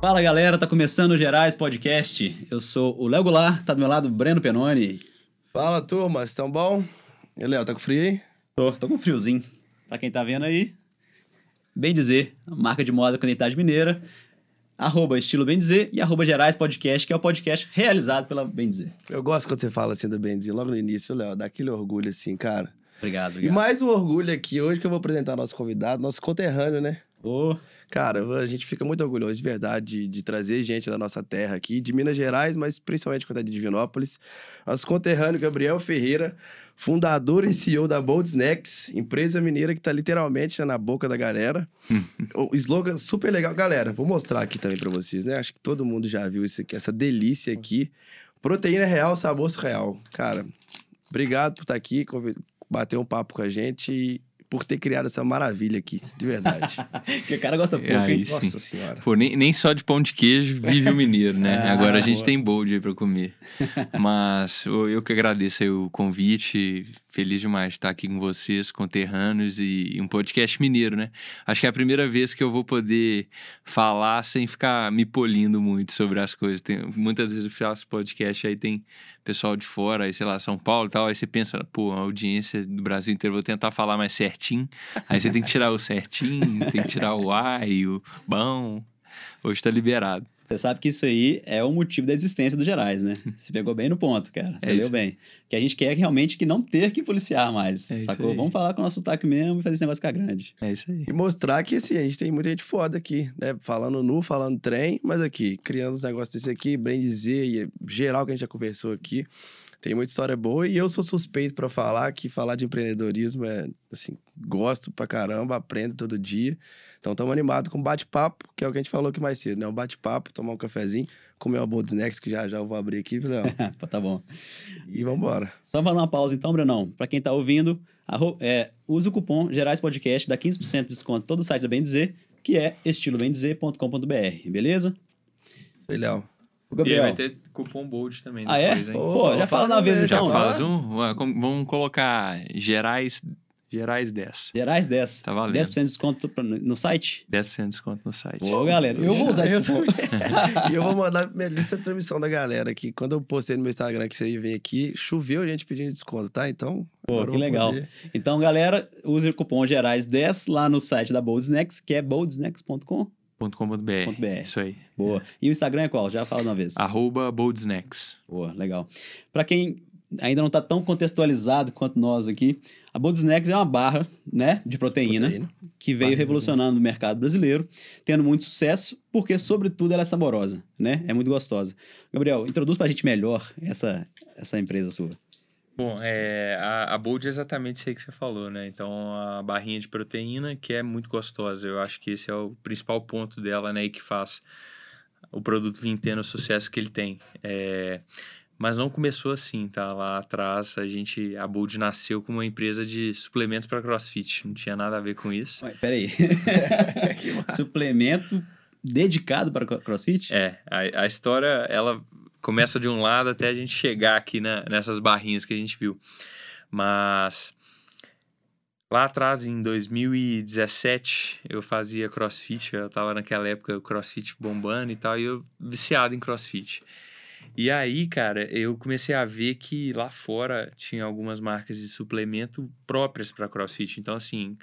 Fala galera, tá começando o Gerais Podcast. Eu sou o Léo Goulart, tá do meu lado o Breno Penoni. Fala turma, estão bom? E Léo, tá com frio aí? Tô, tô com friozinho. Pra quem tá vendo aí, Bem Dizer, marca de moda com identidade mineira, arroba estilo Bem Dizer e arroba Gerais Podcast, que é o podcast realizado pela Bem Dizer. Eu gosto quando você fala assim do Bem Dizer, logo no início, Léo, dá aquele orgulho assim, cara. Obrigado, E obrigado. mais um orgulho aqui hoje que eu vou apresentar nosso convidado, nosso conterrâneo, né? Ô, Cara, a gente fica muito orgulhoso de verdade de, de trazer gente da nossa terra aqui, de Minas Gerais, mas principalmente quando é de Divinópolis. Nosso conterrâneo Gabriel Ferreira, fundador e CEO da Bold Snacks, empresa mineira que tá literalmente né, na boca da galera. o slogan super legal. Galera, vou mostrar aqui também pra vocês, né? Acho que todo mundo já viu isso aqui, essa delícia aqui. Proteína real, sabor surreal. Cara, obrigado por estar aqui, convi- bater um papo com a gente e por ter criado essa maravilha aqui, de verdade. que o cara gosta pouco, aí hein? sim. Nossa senhora. Pô, nem, nem só de pão de queijo vive o mineiro, né? Ah, Agora a gente boa. tem bold aí pra comer. Mas eu, eu que agradeço aí o convite. Feliz demais de estar aqui com vocês, conterrâneos e um podcast mineiro, né? Acho que é a primeira vez que eu vou poder falar sem ficar me polindo muito sobre as coisas. Tem, muitas vezes eu faço podcast aí tem pessoal de fora, aí sei lá, São Paulo e tal. Aí você pensa, pô, a audiência do Brasil inteiro, vou tentar falar mais certinho. Aí você tem que tirar o certinho, tem que tirar o ai, o bom. Hoje tá liberado. Você sabe que isso aí é o motivo da existência do Gerais, né? Você pegou bem no ponto, cara. Você É leu bem. Que a gente quer realmente que não ter que policiar mais, É isso sacou? aí. Vamos falar com o nosso sotaque mesmo e fazer esse negócio ficar grande. É isso aí. E mostrar que, assim, a gente tem muita gente foda aqui, né? Falando nu, falando trem, mas aqui, criando uns negócios desse aqui, bem dizer, e geral que a gente já conversou aqui. Tem muita história boa e eu sou suspeito pra falar que falar de empreendedorismo é, assim, gosto pra caramba, aprendo todo dia. Então, estamos animados com um bate-papo, que é o que a gente falou aqui mais cedo, né? Um bate-papo, tomar um cafezinho, comer uma boa de snacks, que já já eu vou abrir aqui. Pô, tá bom. e vambora. Só para dar uma pausa então, Brenão. Para quem tá ouvindo, arro- é, use o cupom Gerais Podcast, dá 15% de desconto todo o site da Bem Dizer, que é estilobemdizer.com.br, beleza? Aí, Léo. O E Gabriel. vai ter cupom bold também Ah, é? depois, hein? Ô, Pô, já fala uma vez Já então. fala. faz um? Vamos colocar Gerais, Gerais 10. Gerais 10. Tá valendo. 10% de desconto no, site? 10% de desconto no site. Ô, galera, eu vou usar esse Eu cupom. e eu vou mandar minha lista de transmissão da galera aqui. Quando eu postei no meu Instagram que você vem aqui, choveu gente pedindo desconto, tá? Então. Pô, que legal. poder. Então, galera, use o cupom Gerais10 lá no site da Bold Snacks, que é boldsnacks.com. .com.br. .br. Isso aí. Boa. E o Instagram é qual? Já fala uma vez. Arroba Bold Snacks. Boa, legal. Para quem ainda não está tão contextualizado quanto nós aqui, a Bold Snacks é uma barra, né, de proteína, Proteína. que veio Barra. revolucionando o mercado brasileiro, tendo muito sucesso, porque sobretudo ela é saborosa, né? É muito gostosa. Gabriel, introduz pra gente melhor essa essa empresa sua. Bom, é, a, a Bold é exatamente isso aí que você falou, né? Então, a barrinha de proteína, que é muito gostosa. Eu acho que esse é o principal ponto dela, né? E que faz o produto vir tendo o sucesso que ele tem. É, mas não começou assim, tá? Lá atrás, a gente... A Bold nasceu como uma empresa de suplementos para crossfit. Não tinha nada a ver com isso. Ué, peraí. Suplemento dedicado para cro- CrossFit? É, a, a história, ela começa de um lado até a gente chegar aqui na- nessas barrinhas que a gente viu. Mas lá atrás, em 2017, eu fazia crossfit, eu tava naquela época crossfit bombando e tal, e eu viciado em crossfit. E aí, cara, eu comecei a ver que lá fora tinha algumas marcas de suplemento próprias para crossfit. Então, assim,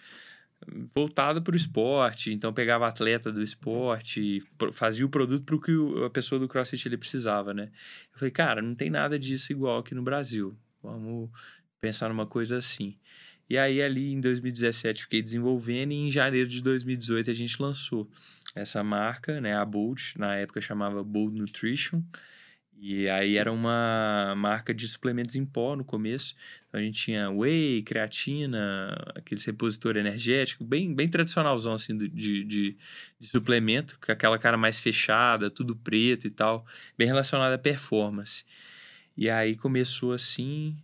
voltado para o esporte, então pegava atleta do esporte, fazia o produto para o que a pessoa do CrossFit ele precisava, né? Eu falei, cara, não tem nada disso igual aqui no Brasil. Vamos pensar numa coisa assim. E aí ali em 2017 fiquei desenvolvendo e em janeiro de 2018 a gente lançou essa marca, né, a Bold, na época chamava Bold Nutrition. E aí era uma marca de suplementos em pó no começo. Então a gente tinha whey, creatina, aquele repositor energético, bem, bem tradicionalzão assim de, de, de suplemento, com aquela cara mais fechada, tudo preto e tal, bem relacionado à performance. E aí começou assim,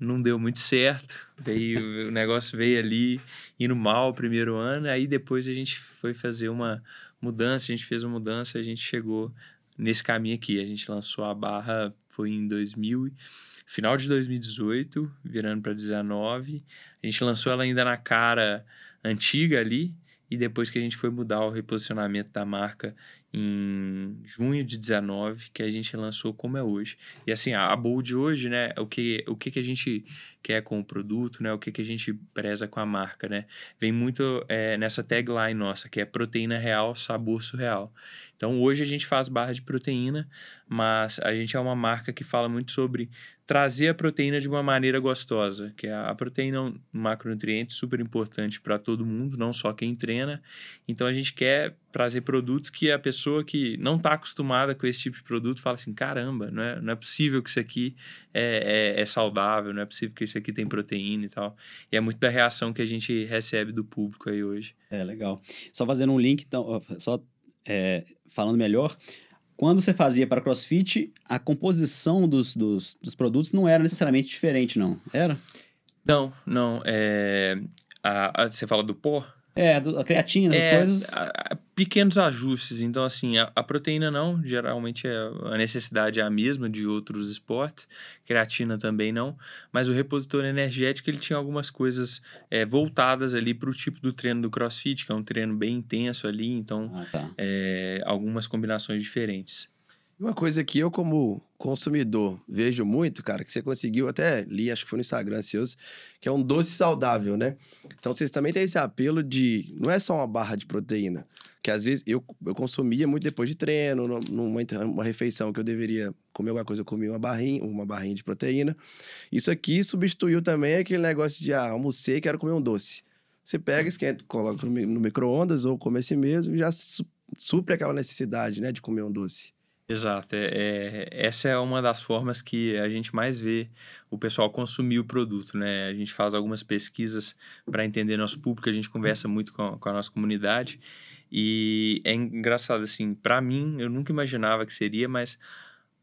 não deu muito certo. Veio, o negócio veio ali indo mal o primeiro ano, aí depois a gente foi fazer uma mudança, a gente fez uma mudança, a gente chegou nesse caminho aqui. A gente lançou a barra foi em 2000, final de 2018, virando para 19. A gente lançou ela ainda na cara antiga ali e depois que a gente foi mudar o reposicionamento da marca em junho de 19, que a gente lançou como é hoje. E assim, a Bold hoje, né, o que, o que, que a gente quer com o produto, né, o que, que a gente preza com a marca, né, vem muito é, nessa tagline nossa, que é proteína real, sabor surreal. Então, hoje a gente faz barra de proteína, mas a gente é uma marca que fala muito sobre trazer a proteína de uma maneira gostosa, que a proteína é um macronutriente super importante para todo mundo, não só quem treina. Então a gente quer trazer produtos que a pessoa que não está acostumada com esse tipo de produto fala assim, caramba, não é, não é possível que isso aqui é, é, é saudável, não é possível que isso aqui tem proteína e tal. E é muito da reação que a gente recebe do público aí hoje. É, legal. Só fazendo um link, então, só é, falando melhor, quando você fazia para CrossFit, a composição dos, dos, dos, produtos não era necessariamente diferente, não? Era? Não, não. É, a, a, você fala do pó? É, a creatina, as é, coisas. A, a, pequenos ajustes. Então, assim, a, proteína não, geralmente é, a necessidade é a mesma de outros esportes. Creatina também não. Mas o repositor energético, ele tinha algumas coisas é, voltadas ali para o tipo do treino do crossfit, que é um treino bem intenso ali. Então, ah, tá. é, algumas combinações diferentes. Uma coisa que eu, como consumidor, vejo muito, cara, que você conseguiu, até li, acho que foi no Instagram seus, que é um doce saudável, né? Então vocês também têm esse apelo de. Não é só uma barra de proteína. Que às vezes eu, eu consumia muito depois de treino, numa uma refeição que eu deveria comer alguma coisa, eu comia uma barrinha, uma barrinha de proteína. Isso aqui substituiu também aquele negócio de ah, almocei, quero comer um doce. Você pega, esquenta, coloca no, micro-ondas ou come esse mesmo e já supre aquela necessidade, né, de comer um doce. Exato. É, é, essa é uma das formas que a gente mais vê o pessoal consumir o produto, né? A gente faz algumas pesquisas para entender nosso público, a gente conversa muito com a, com a nossa comunidade e é engraçado, assim, para mim, eu nunca imaginava que seria, mas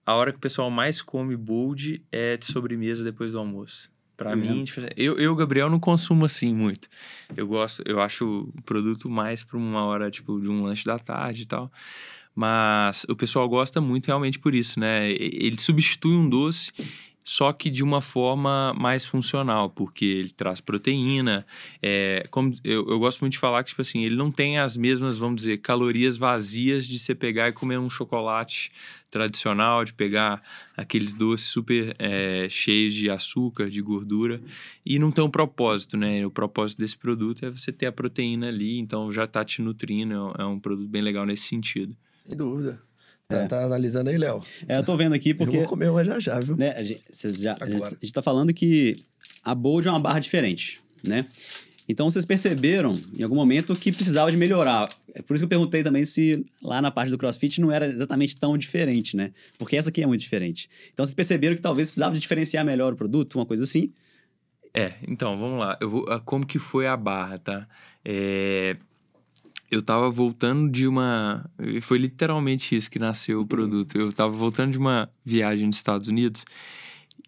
a hora que o pessoal mais come bold é de sobremesa depois do almoço. Para uhum. mim, eu, eu, Gabriel, não consumo assim muito. Eu gosto, eu acho o produto mais para uma hora, tipo, de um lanche da tarde e tal. Mas o pessoal gosta muito realmente por isso, né? Ele substitui um doce só que de uma forma mais funcional, porque ele traz proteína. É, como eu, eu gosto muito de falar que, tipo assim, ele não tem as mesmas, vamos dizer, calorias vazias de você pegar e comer um chocolate tradicional, de pegar aqueles doces super é, cheios de açúcar, de gordura, e não tem um propósito, né? O propósito desse produto é você ter a proteína ali, então já está te nutrindo, é um produto bem legal nesse sentido. Sem dúvida. Tá, é. tá analisando aí, Léo. É, eu tô vendo aqui porque. Eu vou comer uma já já, viu? Né, a, gente, já, a, gente, a gente tá falando que a Bold é uma barra diferente, né? Então vocês perceberam em algum momento que precisava de melhorar. É por isso que eu perguntei também se lá na parte do CrossFit não era exatamente tão diferente, né? Porque essa aqui é muito diferente. Então vocês perceberam que talvez precisava de diferenciar melhor o produto, uma coisa assim? É, então, vamos lá. Eu vou, como que foi a barra, tá? É, eu tava voltando de uma. Foi literalmente isso que nasceu o produto. Eu tava voltando de uma viagem nos Estados Unidos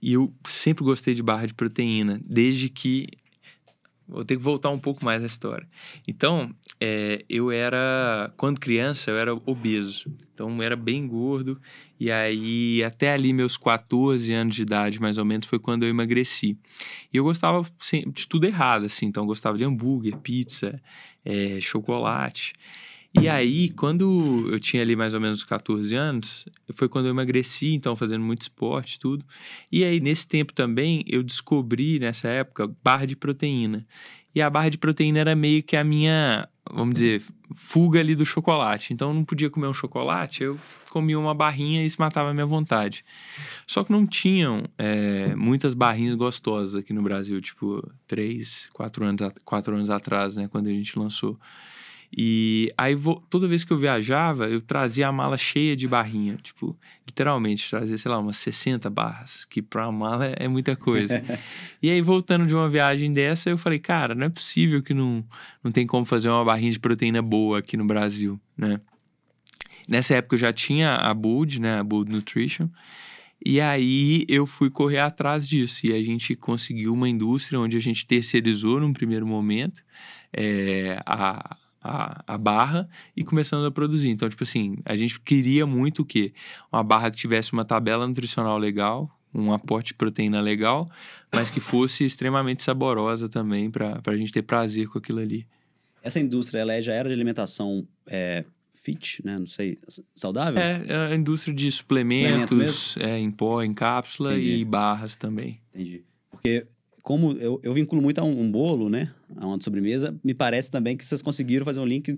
e eu sempre gostei de barra de proteína, desde que. Vou ter que voltar um pouco mais na história. Então, é, eu era. Quando criança, eu era obeso. Então, eu era bem gordo. E aí, até ali, meus 14 anos de idade, mais ou menos, foi quando eu emagreci. E eu gostava de tudo errado, assim. Então, eu gostava de hambúrguer, pizza é, chocolate. E aí, quando eu tinha ali mais ou menos 14 anos, foi quando eu emagreci, então fazendo muito esporte, tudo. E aí, nesse tempo também, eu descobri, nessa época, barra de proteína. E a barra de proteína era meio que a minha, vamos dizer, fuga ali do chocolate. Então, eu não podia comer um chocolate, eu comia uma barrinha e isso matava a minha vontade. Só que não tinham é, muitas barrinhas gostosas aqui no Brasil, tipo, três, quatro anos, quatro anos atrás, né, quando a gente lançou. E aí, toda vez que eu viajava, eu trazia a mala cheia de barrinha. Tipo, literalmente, trazia, sei lá, umas 60 barras, que pra uma mala é, é muita coisa. e aí, voltando de uma viagem dessa, eu falei, cara, não é possível que não, não tem como fazer uma barrinha de proteína boa aqui no Brasil, né? Nessa época eu já tinha a Bold, né? A Bold Nutrition. E aí eu fui correr atrás disso. E a gente conseguiu uma indústria onde a gente terceirizou num primeiro momento é, a, a, a, barra e começando a produzir. Então, tipo assim, a gente queria muito o quê? Uma barra que tivesse uma tabela nutricional legal, um aporte de proteína legal, mas que fosse extremamente saborosa também para a gente ter prazer com aquilo ali. Essa indústria ela é, já era de alimentação é, fit, né? Não sei, saudável? É, é a indústria de suplementos, é, em pó, em cápsula Entendi. e barras também. Entendi. Porque como eu, eu vinculo muito a um, um, bolo, né? A uma sobremesa, me parece também que vocês conseguiram fazer um link,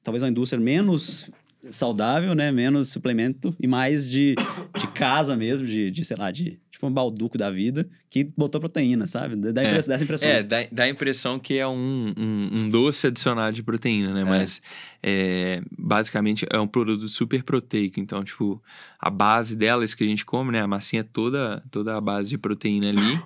talvez uma indústria menos saudável, né? Menos suplemento e mais de, de casa mesmo, de, de, sei lá, de tipo um balduco da vida, que botou proteína, sabe? Dá, é, dá essa impressão. É, dá, dá a impressão que é um, um, um doce adicionado de proteína, né? É. Mas é, basicamente é um produto super proteico. Então, tipo, a base delas que a gente come, né? A massinha é toda, toda a base de proteína ali.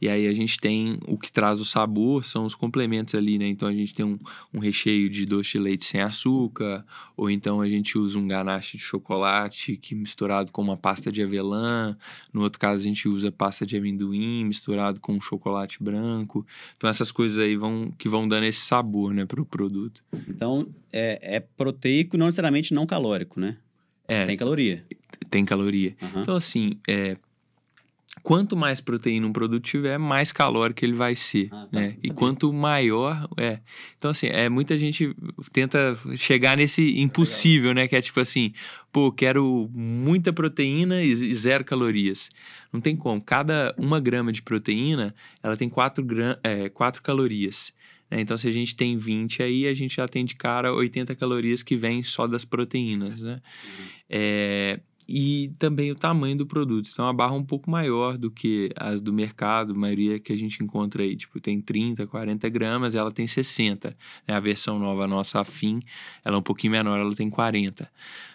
e aí a gente tem o que traz o sabor, são os complementos ali, né? Então a gente tem um, um recheio de doce de leite sem açúcar, ou então a gente usa um ganache de chocolate que misturado com uma pasta de avelã. No outro caso, a gente gente usa pasta de amendoim misturado com chocolate branco. Então essas coisas aí vão que vão dando esse sabor, né, para o produto. Então é, é proteico, não necessariamente não calórico, né? É, tem caloria. Tem caloria. Uhum. Então assim, é, quanto mais proteína um produto tiver, mais calórico ele vai ser, ah, tá. né? E quanto maior, é. Então assim, é muita gente tenta chegar nesse impossível, né, que é tipo assim, pô, quero muita proteína e zero calorias. Não tem como. Cada uma grama de proteína, ela tem 4 gram, é, quatro calorias. Né? Então, se a gente tem 20 aí, a gente já tem de cara 80 calorias que vêm só das proteínas, né? Uhum. É, e também o tamanho do produto. Então, a barra é um pouco maior do que as do mercado, a maioria que a gente encontra aí. Tipo, tem 30, 40 gramas, ela tem 60. Né? A versão nova, nossa afim, ela é um pouquinho menor, ela tem 40.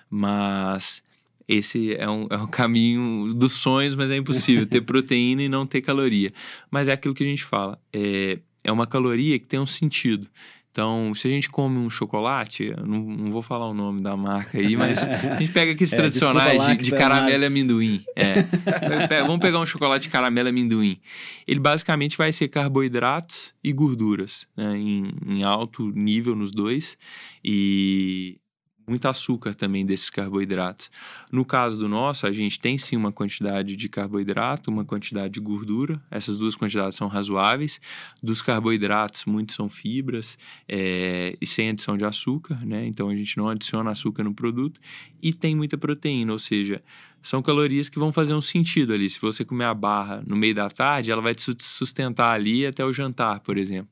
Mas esse é um, é um caminho dos sonhos, mas é impossível ter proteína e não ter caloria. Mas é aquilo que a gente fala. É, é uma caloria que tem um sentido. Então, se a gente come um chocolate, não, não vou falar o nome da marca aí, mas a gente pega aqueles é, tradicionais de, de caramelo e amendoim. É. Vamos pegar um chocolate de caramelo e amendoim. Ele basicamente vai ser carboidratos e gorduras, né, em, em alto nível nos dois. E muito açúcar também desses carboidratos. No caso do nosso, a gente tem sim uma quantidade de carboidrato, uma quantidade de gordura. Essas duas quantidades são razoáveis. Dos carboidratos, muitos são fibras é, e sem adição de açúcar, né? Então a gente não adiciona açúcar no produto. E tem muita proteína, ou seja, são calorias que vão fazer um sentido ali. Se você comer a barra no meio da tarde, ela vai te sustentar ali até o jantar, por exemplo.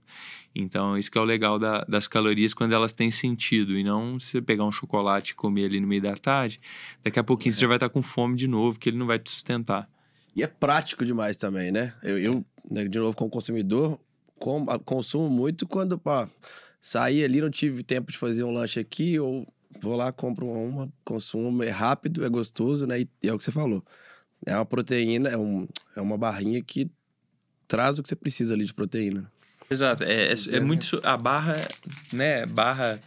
Então, isso que é o legal da, das calorias quando elas têm sentido. E não você pegar um chocolate e comer ali no meio da tarde, daqui a pouquinho é. você já vai estar com fome de novo, que ele não vai te sustentar. E é prático demais também, né? Eu, eu né, de novo, como consumidor, com, consumo muito quando, pá, saí ali, não tive tempo de fazer um lanche aqui, ou vou lá, compro uma, consumo, é rápido, é gostoso, né? E, e é o que você falou. É uma proteína, é, um, é uma barrinha que traz o que você precisa ali de proteína. Exato. É, é, é muito. A barra, né? Barra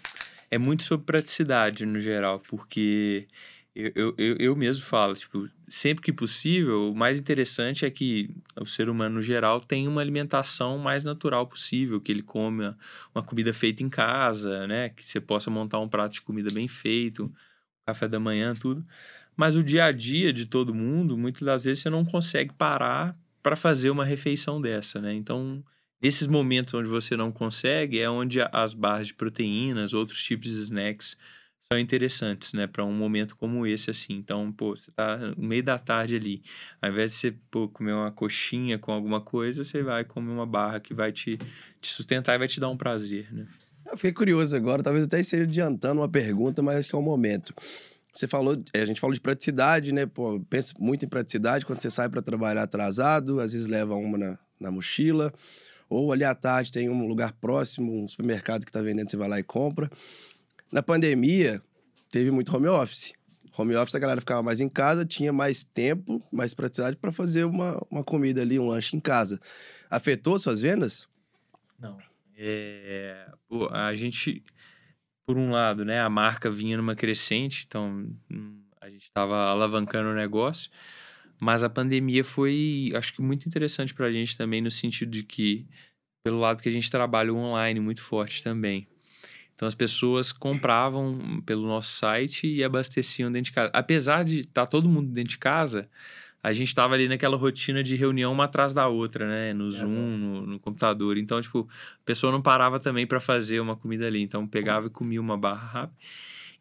é muito sobre praticidade no geral, porque eu, eu, eu mesmo falo, tipo, sempre que possível, o mais interessante é que o ser humano no geral tem uma alimentação mais natural possível, que ele come uma comida feita em casa, né? Que você possa montar um prato de comida bem feito, café da manhã, tudo. Mas o dia a dia de todo mundo, muitas das vezes você não consegue parar para fazer uma refeição dessa, né? Então, Nesses momentos onde você não consegue, é onde as barras de proteínas, outros tipos de snacks são interessantes, né? Para um momento como esse, assim. Então, pô, você tá no meio da tarde ali. Ao invés de você pô, comer uma coxinha com alguma coisa, você vai comer uma barra que vai te, te sustentar e vai te dar um prazer, né? Eu fiquei curioso agora, talvez até esteja adiantando uma pergunta, mas acho que é o momento. Você falou, a gente falou de praticidade, né? Pô, penso muito em praticidade quando você sai para trabalhar atrasado, às vezes leva uma na, na mochila. Ou ali à tarde tem um lugar próximo, um supermercado que está vendendo, você vai lá e compra. Na pandemia, teve muito home office. Home office a galera ficava mais em casa, tinha mais tempo, mais praticidade para fazer uma, uma comida ali, um lanche em casa. Afetou suas vendas? Não. É, pô, a gente, por um lado, né, a marca vinha numa crescente, então hum, a gente estava alavancando o negócio. Mas a pandemia foi, acho que muito interessante para a gente também, no sentido de que, pelo lado que a gente trabalha online muito forte também. Então as pessoas compravam pelo nosso site e abasteciam dentro de casa. Apesar de estar tá todo mundo dentro de casa, a gente estava ali naquela rotina de reunião uma atrás da outra, né? No Zoom, no, no, computador. Então, tipo, a pessoa não parava também para fazer uma comida ali. Então, pegava e comia uma barra rápida.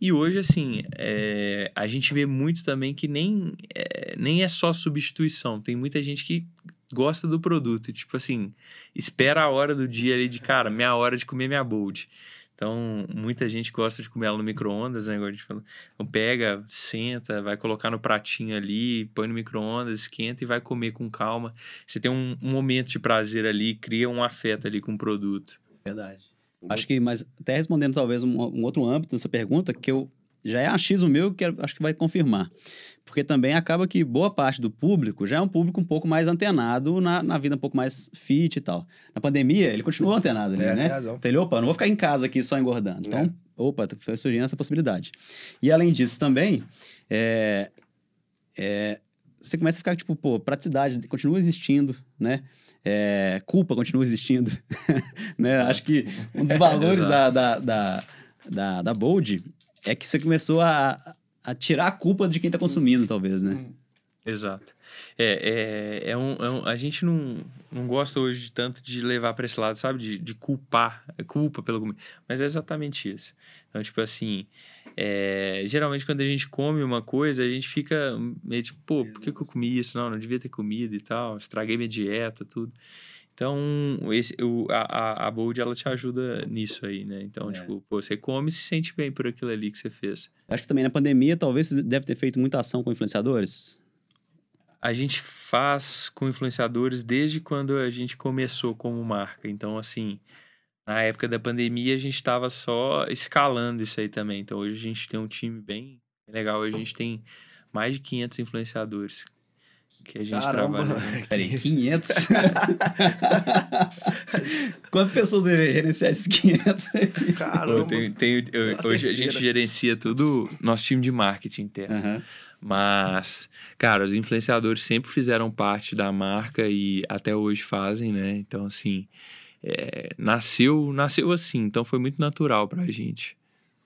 E hoje, assim, é, a gente vê muito também que nem é, nem é só substituição. Tem muita gente que gosta do produto. Tipo assim, espera a hora do dia ali de, cara, minha hora de comer minha bold. Então, muita gente gosta de comer ela no micro-ondas, né? Agora a gente falou. Então, pega, senta, vai colocar no pratinho ali, põe no micro-ondas, esquenta e vai comer com calma. Você tem um, um momento de prazer ali, cria um afeto ali com o produto. Verdade. Acho que, mas até respondendo talvez um, um outro âmbito dessa pergunta, que eu já é achismo meu que acho que vai confirmar. Porque também acaba que boa parte do público já é um público um pouco mais antenado na, na vida um pouco mais fit e tal. Na pandemia, ele continuou antenado ali, é, né? Então ele, opa, não vou ficar em casa aqui só engordando. Então, é. opa, foi surgindo essa possibilidade. E além disso também, é, é, você começa a ficar tipo, pô, praticidade continua existindo, né? É, culpa continua existindo, né? Acho que um dos valores da, da, da, da, da Bold é que você começou a, a tirar a culpa de quem está consumindo, talvez, né? Hum. Exato. É, é, é, um, é um, a gente não, não gosta hoje tanto de levar para esse lado, sabe? De, de culpar, culpa pelo. Mas é exatamente isso. Então, tipo assim, é, geralmente quando a gente come uma coisa, a gente fica meio tipo, pô, por que, que eu comi isso? Não, não devia ter comido e tal, estraguei minha dieta, tudo. Então, esse, o, a, a Bold, ela te ajuda nisso aí, né? Então, é. tipo, pô, você come e se sente bem por aquilo ali que você fez. Acho que também na pandemia, talvez você deve ter feito muita ação com influenciadores. A gente faz com influenciadores desde quando a gente começou como marca. Então, assim, na época da pandemia, a gente estava só escalando isso aí também. Então, hoje a gente tem um time bem legal. Hoje a gente tem mais de 500 influenciadores que a gente Caramba. trabalha. Peraí, 500? Quantas pessoas deveriam gerenciar esses 500? Caramba. Eu tenho, tenho, eu, hoje terceira. a gente gerencia tudo, nosso time de marketing interno. Uhum. Mas, cara, os influenciadores sempre fizeram parte da marca e até hoje fazem, né? Então, assim, é, nasceu, nasceu assim, então foi muito natural pra gente.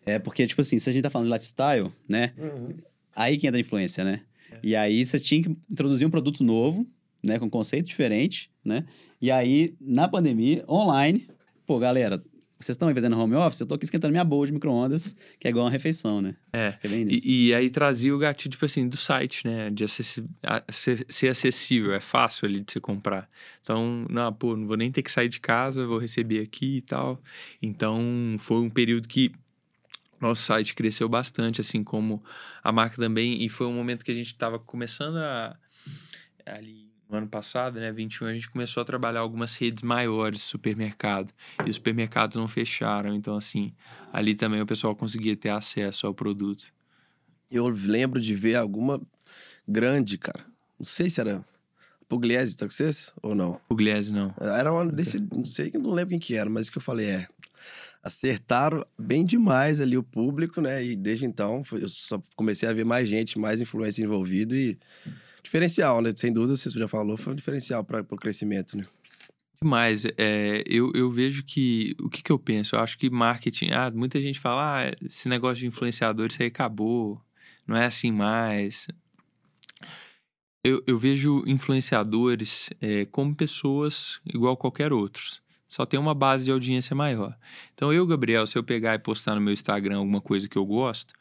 É, porque, tipo assim, se a gente tá falando de lifestyle, né? Uhum. Aí que entra a influência, né? E aí você tinha que introduzir um produto novo, né, com conceito diferente, né? E aí, na pandemia, online, pô, galera, vocês estão aí fazendo home office, eu tô aqui esquentando minha boa de micro-ondas, que é igual uma refeição, né? É. E, e, aí trazia o gatilho, tipo assim, do site, né? De acessi ser acessível, é fácil ali de você comprar. Então, não, pô, não vou nem ter que sair de casa, vou receber aqui e tal. Então, foi um período que nosso site cresceu bastante, assim como a marca também. E foi um momento que a gente estava começando a. Ali no ano passado, né, 21, a gente começou a trabalhar algumas redes maiores de supermercado. E os supermercados não fecharam. Então, assim, ali também o pessoal conseguia ter acesso ao produto. Eu lembro de ver alguma grande, cara. Não sei se era Pugliese, tá com vocês? Ou não? Pugliese, não. Era uma desse. Não sei, não lembro quem que era, mas que eu falei, é acertaram bem demais ali o público, né? E desde então eu só comecei a ver mais gente, mais influência envolvido e diferencial, né? Sem dúvida, você já falou, foi um diferencial para o crescimento, né? Demais. É, eu, eu vejo que. O que, que eu penso? Eu acho que marketing. Ah, muita gente fala, ah, esse negócio de influenciador, isso aí acabou. Não é assim mais. Eu, eu vejo influenciadores é, como pessoas igual qualquer outros só tem uma base de audiência maior. Então, eu, Gabriel, se eu pegar e postar no meu Instagram alguma coisa que eu gosto,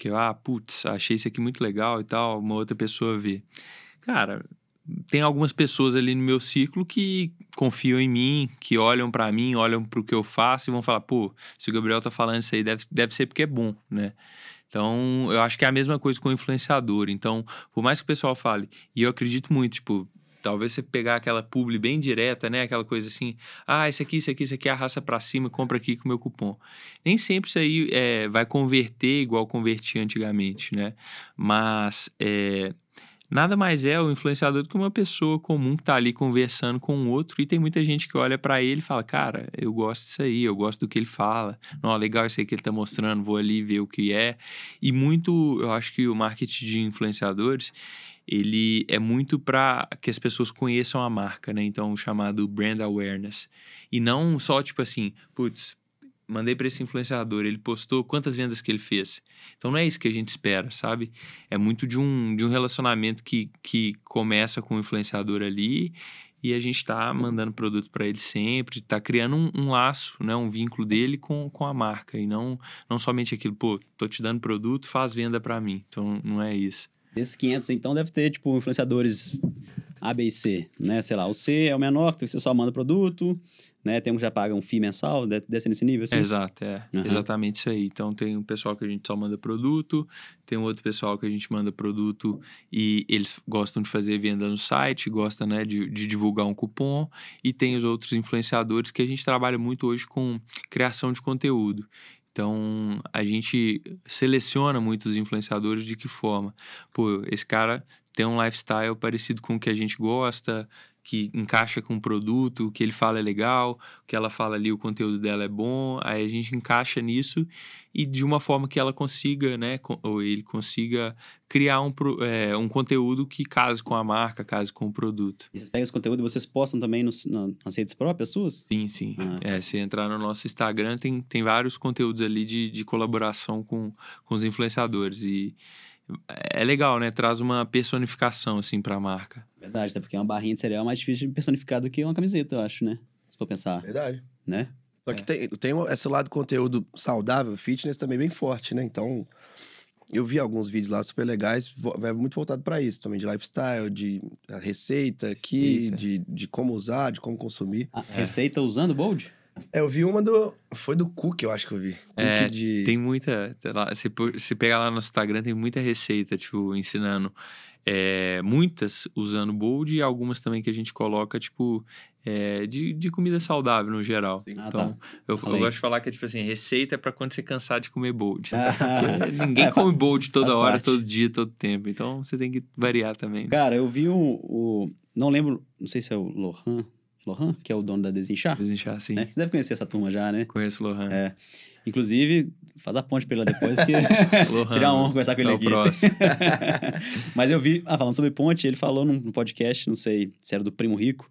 que ah, putz, achei isso aqui muito legal e tal, uma outra pessoa vê. Cara, tem algumas pessoas ali no meu ciclo que confiam em mim, que olham para mim, olham para o que eu faço e vão falar, pô, se o Gabriel tá falando isso aí, deve, deve ser porque é bom, né? Então, eu acho que é a mesma coisa com o influenciador. Então, por mais que o pessoal fale, e eu acredito muito, tipo, Talvez você pegar aquela publi bem direta, né? Aquela coisa assim, ah, esse aqui, esse aqui, esse aqui, arrasta para cima, compra aqui com o meu cupom. Nem sempre isso aí é, vai converter igual convertia antigamente, né? Mas é, nada mais é o influenciador do que uma pessoa comum que está ali conversando com o outro e tem muita gente que olha para ele e fala, cara, eu gosto disso aí, eu gosto do que ele fala, não, legal isso aí que ele está mostrando, vou ali ver o que é. E muito, eu acho que o marketing de influenciadores ele é muito para que as pessoas conheçam a marca, né? Então, chamado brand awareness. E não só tipo assim, putz, mandei para esse influenciador, ele postou quantas vendas que ele fez. Então não é isso que a gente espera, sabe? É muito de um, de um relacionamento que, que começa com o influenciador ali e a gente está mandando produto para ele sempre, está criando um, um, laço, né, um vínculo dele com, com a marca e não, não somente aquilo, pô, tô te dando produto, faz venda para mim. Então não é isso. Desses 500, então, deve ter, tipo, influenciadores A, B e C, né? Sei lá, o C é o menor, que você só manda produto, né? Tem um que já paga um FII mensal, deve ser nesse nível, assim? exato, é. Uhum. Exatamente isso aí. Então, tem um pessoal que a gente só manda produto, tem um outro pessoal que a gente manda produto e eles gostam de fazer venda no site, gostam, né, de, de divulgar um cupom, e tem os outros influenciadores que a gente trabalha muito hoje com criação de conteúdo. Então, a gente seleciona muitos influenciadores de que forma? Pô, esse cara tem um lifestyle parecido com o que a gente gosta, que encaixa com o produto, o que ele fala é legal, o que ela fala ali, o conteúdo dela é bom, aí a gente encaixa nisso e de uma forma que ela consiga, né, ou ele consiga criar um, é, um conteúdo que case com a marca, case com o produto. E vocês pegam esse conteúdo e vocês postam também nos, nas redes próprias suas? Sim, sim. Ah. É, se entrar no nosso Instagram, tem, tem vários conteúdos ali de, de colaboração com, com os influenciadores e é legal, né? Traz uma personificação, assim, pra marca. Verdade, até porque uma barrinha de cereal é mais difícil de personificar do que uma camiseta, eu acho, né? Se for pensar. Verdade. Né? Só que é. tem, tem esse lado do conteúdo saudável, fitness também bem forte, né? Então, eu vi alguns vídeos lá super legais, muito voltado para isso, também de lifestyle, de receita aqui, receita. De, de como usar, de como consumir. Ah, é. Receita usando Bold? É, eu vi uma do. Foi do Cook, eu acho que eu vi. É, de... tem muita. Se, se pegar lá no Instagram, tem muita receita, tipo, ensinando. É, muitas usando Bold e algumas também que a gente coloca, tipo, é, de, de comida saudável no geral. Ah, então, tá. eu, eu, gosto de falar que é tipo assim, receita é para quando você cansar de comer Bold. ninguém é, come Bold toda hora, parte. todo dia, todo tempo. Então, você tem que variar também. Né? Cara, eu vi o, o. Não lembro, não sei se é o Lohan Lohan, que é o dono da Desinchar. Desinchar, sim. É, você deve conhecer essa turma já, né? Conheço o Lohan. É. Inclusive, faz a ponte pra ele depois, que seria uma honra conversar com ele é aqui. próximo. Mas eu vi, ah, falando sobre ponte, ele falou num podcast, não sei se era do Primo Rico,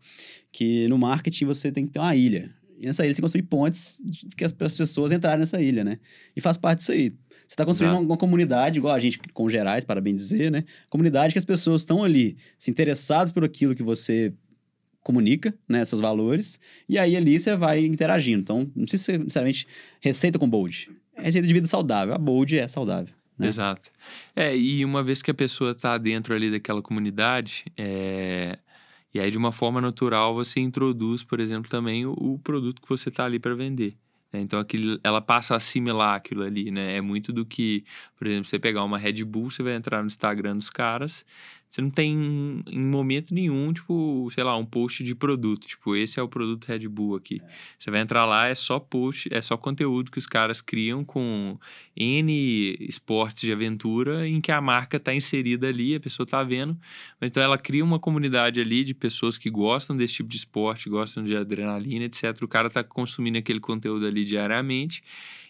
que no marketing você tem que ter uma ilha. E nessa ilha você tem que construir pontes que as pessoas entrarem nessa ilha, né? E faz parte disso aí. Você está construindo uma, uma, comunidade, igual a gente com Gerais, para bem dizer, né? Comunidade que as pessoas estão ali, se interessadas por aquilo que você comunica, né, seus valores, e aí ali você vai interagindo. Então, não precisa ser necessariamente receita com bold. É receita de vida saudável. A bold é saudável. Né? Exato. É, e uma vez que a pessoa está dentro ali daquela comunidade, é... e aí de uma forma natural você introduz, por exemplo, também o, o produto que você está ali para vender. Né? Então aquilo, ela passa a assimilar aquilo ali, né? É muito do que, por exemplo, você pegar uma Red Bull, você vai entrar no Instagram dos caras, você não tem em momento nenhum, tipo, sei lá, um post de produto. Tipo, esse é o produto Red Bull aqui. É. Você vai entrar lá, é só post, é só conteúdo que os caras criam com N esportes de aventura em que a marca está inserida ali, a pessoa está vendo. Então ela cria uma comunidade ali de pessoas que gostam desse tipo de esporte, gostam de adrenalina, etc. O cara está consumindo aquele conteúdo ali diariamente.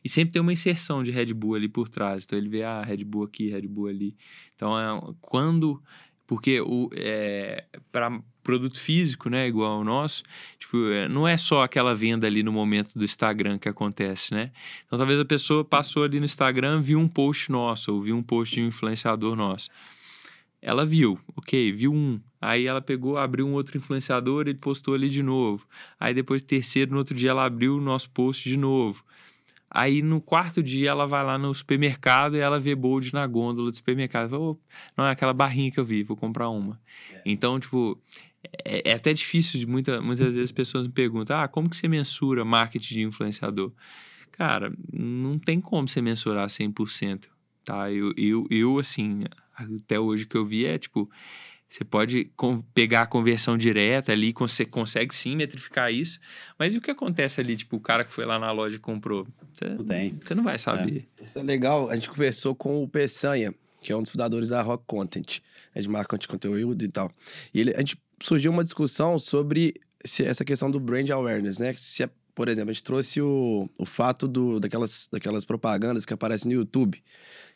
E sempre tem uma inserção de Red Bull ali por trás. Então ele vê, ah, Red Bull aqui, Red Bull ali. Então, é, quando porque o é, para produto físico, né, igual ao nosso, tipo, é, não é só aquela venda ali no momento do Instagram que acontece, né? Então talvez a pessoa passou ali no Instagram, viu um post nosso, ou viu um post de um influenciador nosso. Ela viu, ok, viu um. Aí ela pegou, abriu um outro influenciador, ele postou ali de novo. Aí depois, terceiro, no outro dia, ela abriu o nosso post de novo. Aí no quarto dia ela vai lá no supermercado e ela vê bold na gôndola do supermercado. Fala, oh, não é aquela barrinha que eu vi, vou comprar uma. É. Então, tipo, é, é, até difícil de muita, muitas vezes as pessoas me perguntam: ah, como que você mensura marketing de influenciador? Cara, não tem como você mensurar 100%, tá? Eu, eu, eu assim, até hoje que eu vi é tipo você pode pegar a conversão direta ali, você consegue sim metrificar isso, mas e o que acontece ali? Tipo, o cara que foi lá na loja e comprou? Você não tem. Você não vai saber. É. Isso é legal. A gente conversou com o Peçanha, que é um dos fundadores da Rock Content, é de marca de conteúdo e tal. E ele, a gente surgiu uma discussão sobre essa questão do brand awareness, né? Se é por exemplo, a gente trouxe o, o fato do, daquelas, daquelas propagandas que aparecem no YouTube,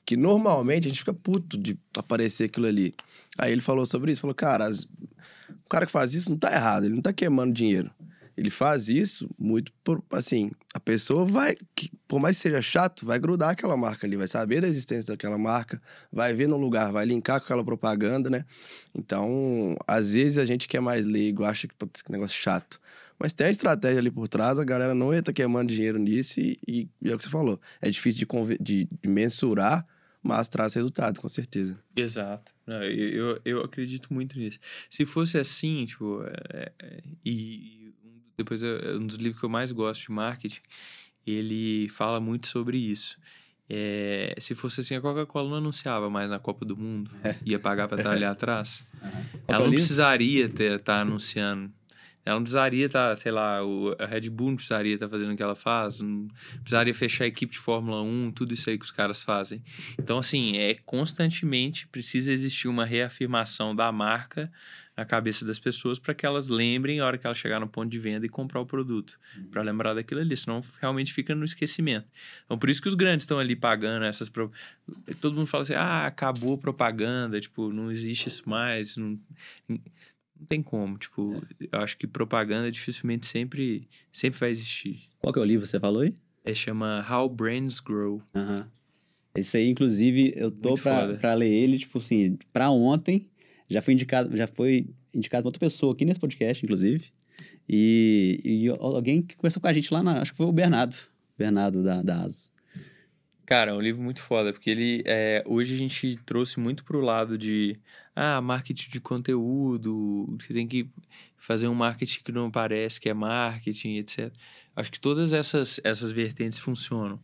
que normalmente a gente fica puto de aparecer aquilo ali. Aí ele falou sobre isso, falou, cara, as, o cara que faz isso não tá errado, ele não tá queimando dinheiro. Ele faz isso muito por, assim, a pessoa vai, que, por mais que seja chato, vai grudar aquela marca ali, vai saber da existência daquela marca, vai ver no lugar, vai linkar com aquela propaganda, né? Então, às vezes a gente que é mais leigo acha que um negócio chato. Mas tem a estratégia ali por trás, a galera não estar tá queimando dinheiro nisso e, e, e, é o que você falou. É difícil de, de, de mensurar, mas traz resultado, com certeza. Exato. Eu, eu, acredito muito nisso. Se fosse assim, tipo, é, é, e depois é um dos livros que eu mais gosto de marketing, ele fala muito sobre isso. É, se fosse assim, a Coca-Cola não anunciava mais na Copa do Mundo, é. ia pagar para estar ali atrás. Uhum. Ela não precisaria estar tá anunciando. Ela não precisaria estar, tá, sei lá, o, a Red Bull não precisaria estar tá fazendo o que ela faz, não precisaria fechar a equipe de Fórmula 1, tudo isso aí que os caras fazem. Então, assim, é constantemente precisa existir uma reafirmação da marca na cabeça das pessoas para que elas lembrem a hora que elas chegar no ponto de venda e comprar o produto, uhum. para lembrar daquilo ali, senão realmente fica no esquecimento. Então, por isso que os grandes estão ali pagando essas. Pro... Todo mundo fala assim: ah, acabou a propaganda, tipo, não existe isso mais. Não, não tem como. Tipo, eu acho que propaganda dificilmente sempre, sempre vai existir. Qual que é o livro que você falou aí? É, chama How Brands Grow. Uhum. Esse aí, inclusive, eu tô para ler ele, tipo assim, para ontem já foi indicado, já foi indicado outra pessoa aqui nesse podcast, inclusive. E, e alguém que conversou com a gente lá na. Acho que foi o Bernardo. Bernardo da, da ASO. Cara, é um livro muito foda, porque ele. É, hoje a gente trouxe muito pro lado de. Ah, marketing de conteúdo. Você tem que fazer um marketing que não parece que é marketing, etc. Acho que todas essas, essas vertentes funcionam.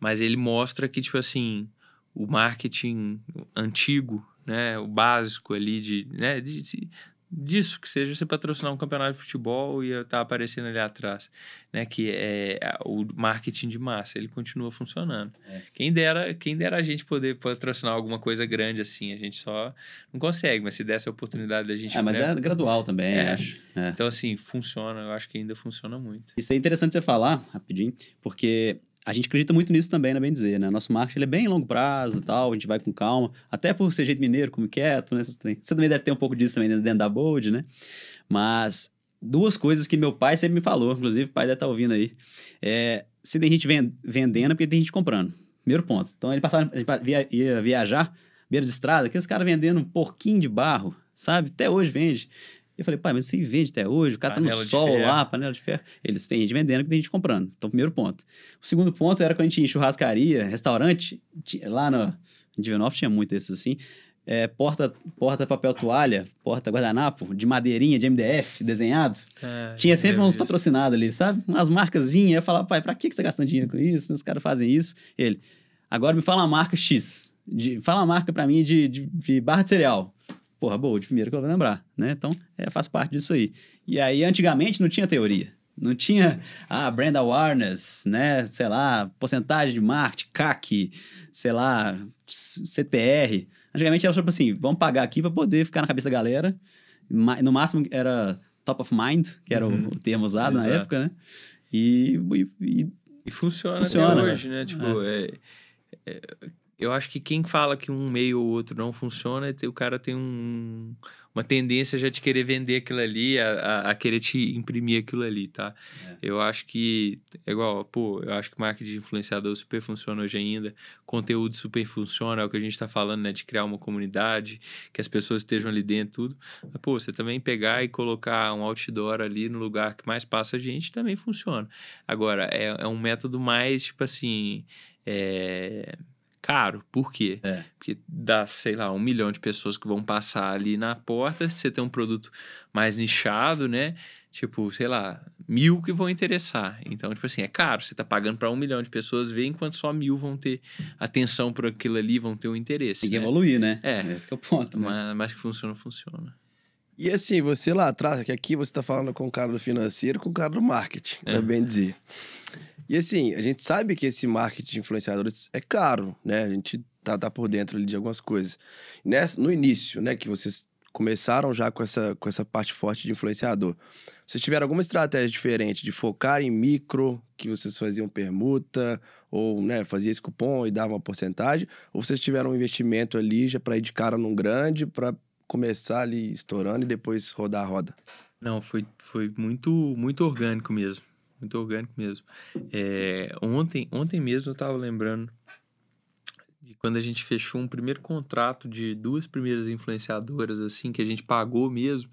Mas ele mostra que, tipo assim, o marketing antigo né, o básico ali de, né, de, de, disso, que seja você patrocinar um campeonato de futebol e estar tá aparecendo ali atrás, né, que é o marketing de massa, ele continua funcionando. É. Quem dera, quem dera a gente poder patrocinar alguma coisa grande assim, a gente só não consegue, mas se desse a oportunidade da gente... É, mas né, é gradual também, é. acho. É. Então, assim, funciona, eu acho que ainda funciona muito. Isso é interessante você falar, rapidinho, porque a gente acredita muito nisso também, né? Bem dizer, né? Nosso marketing é bem longo prazo tal, a gente vai com calma, até por ser jeito mineiro, como quieto, né? Você também deve ter um pouco disso também dentro da Bold, né? Mas duas coisas que meu pai sempre me falou, inclusive o pai deve estar tá ouvindo aí. É, se tem gente vendendo, é porque tem gente comprando. Primeiro ponto. Então ele passava, ele ia viajar, beira de estrada, aqueles caras vendendo um porquinho de barro, sabe? Até hoje vende. Eu falei, pai, mas você vende até hoje? O cara panela tá no sol ferro. lá, panela de ferro. Eles têm gente vendendo que tem gente comprando. Então, primeiro ponto. O segundo ponto era quando a gente tinha churrascaria, restaurante, lá no em Divinópolis tinha muito desses assim. É, porta, porta papel toalha, porta guardanapo, de madeirinha, de MDF, desenhado. É, tinha sempre uns patrocinados ali, sabe? Umas marcazinhas. Eu falava, pai, pra que você tá gastando dinheiro com isso? Os caras fazem isso. Ele, agora me fala uma marca X. De, fala uma marca para mim de, de, de barra de cereal porra, boa, de primeiro que eu vou lembrar, né? Então, é, faz parte disso aí. E aí, antigamente, não tinha teoria. Não tinha, ah, brand awareness, né? Sei lá, porcentagem de marketing, CAC, sei lá, CPR. Antigamente era tipo assim, vamos pagar aqui para poder ficar na cabeça da galera. No máximo era top of mind, que era uhum. o termo usado Exato. na época, né? E, e, e funciona, funciona hoje, né? Tipo, é. É, é, eu acho que quem fala que um meio ou outro não funciona, o cara tem um, uma tendência já de querer vender aquilo ali, a, a, a querer te imprimir aquilo ali, tá? É. Eu acho que, é igual, pô, eu acho que marketing de influenciador super funciona hoje ainda, conteúdo super funciona, é o que a gente tá falando, né? De criar uma comunidade, que as pessoas estejam ali dentro, tudo. Mas, pô, você também pegar e colocar um outdoor ali no lugar que mais passa gente também funciona. Agora, é, é um método mais, tipo assim, é caro. Por quê? É. Porque dá, sei lá, um milhão de pessoas que vão passar ali na porta, você tem um produto mais nichado, né? Tipo, sei lá, mil que vão interessar. Então, tipo assim, é caro. Você tá pagando para um milhão de pessoas ver, enquanto só mil vão ter atenção por aquilo ali, vão ter o um interesse. Tem que né? evoluir, né? É. Esse é o ponto. Né? Mas, mas que funciona, funciona. E assim, você lá atrás, que aqui você está falando com o cara do financeiro, com o cara do marketing, é. também dizer. E assim, a gente sabe que esse marketing de influenciadores é caro, né? A gente tá, tá por dentro ali de algumas coisas. Nessa, no início, né, que vocês começaram já com essa, com essa parte forte de influenciador, Vocês tiveram alguma estratégia diferente de focar em micro, que vocês faziam permuta, ou né, fazia esse cupom e dava uma porcentagem? Ou vocês tiveram um investimento ali já para ir de cara num grande, para começar ali estourando e depois rodar a roda? Não, foi, foi muito, muito orgânico mesmo. Muito orgânico mesmo. É, ontem, ontem mesmo eu estava lembrando de quando a gente fechou um primeiro contrato de duas primeiras influenciadoras, assim, que a gente pagou mesmo.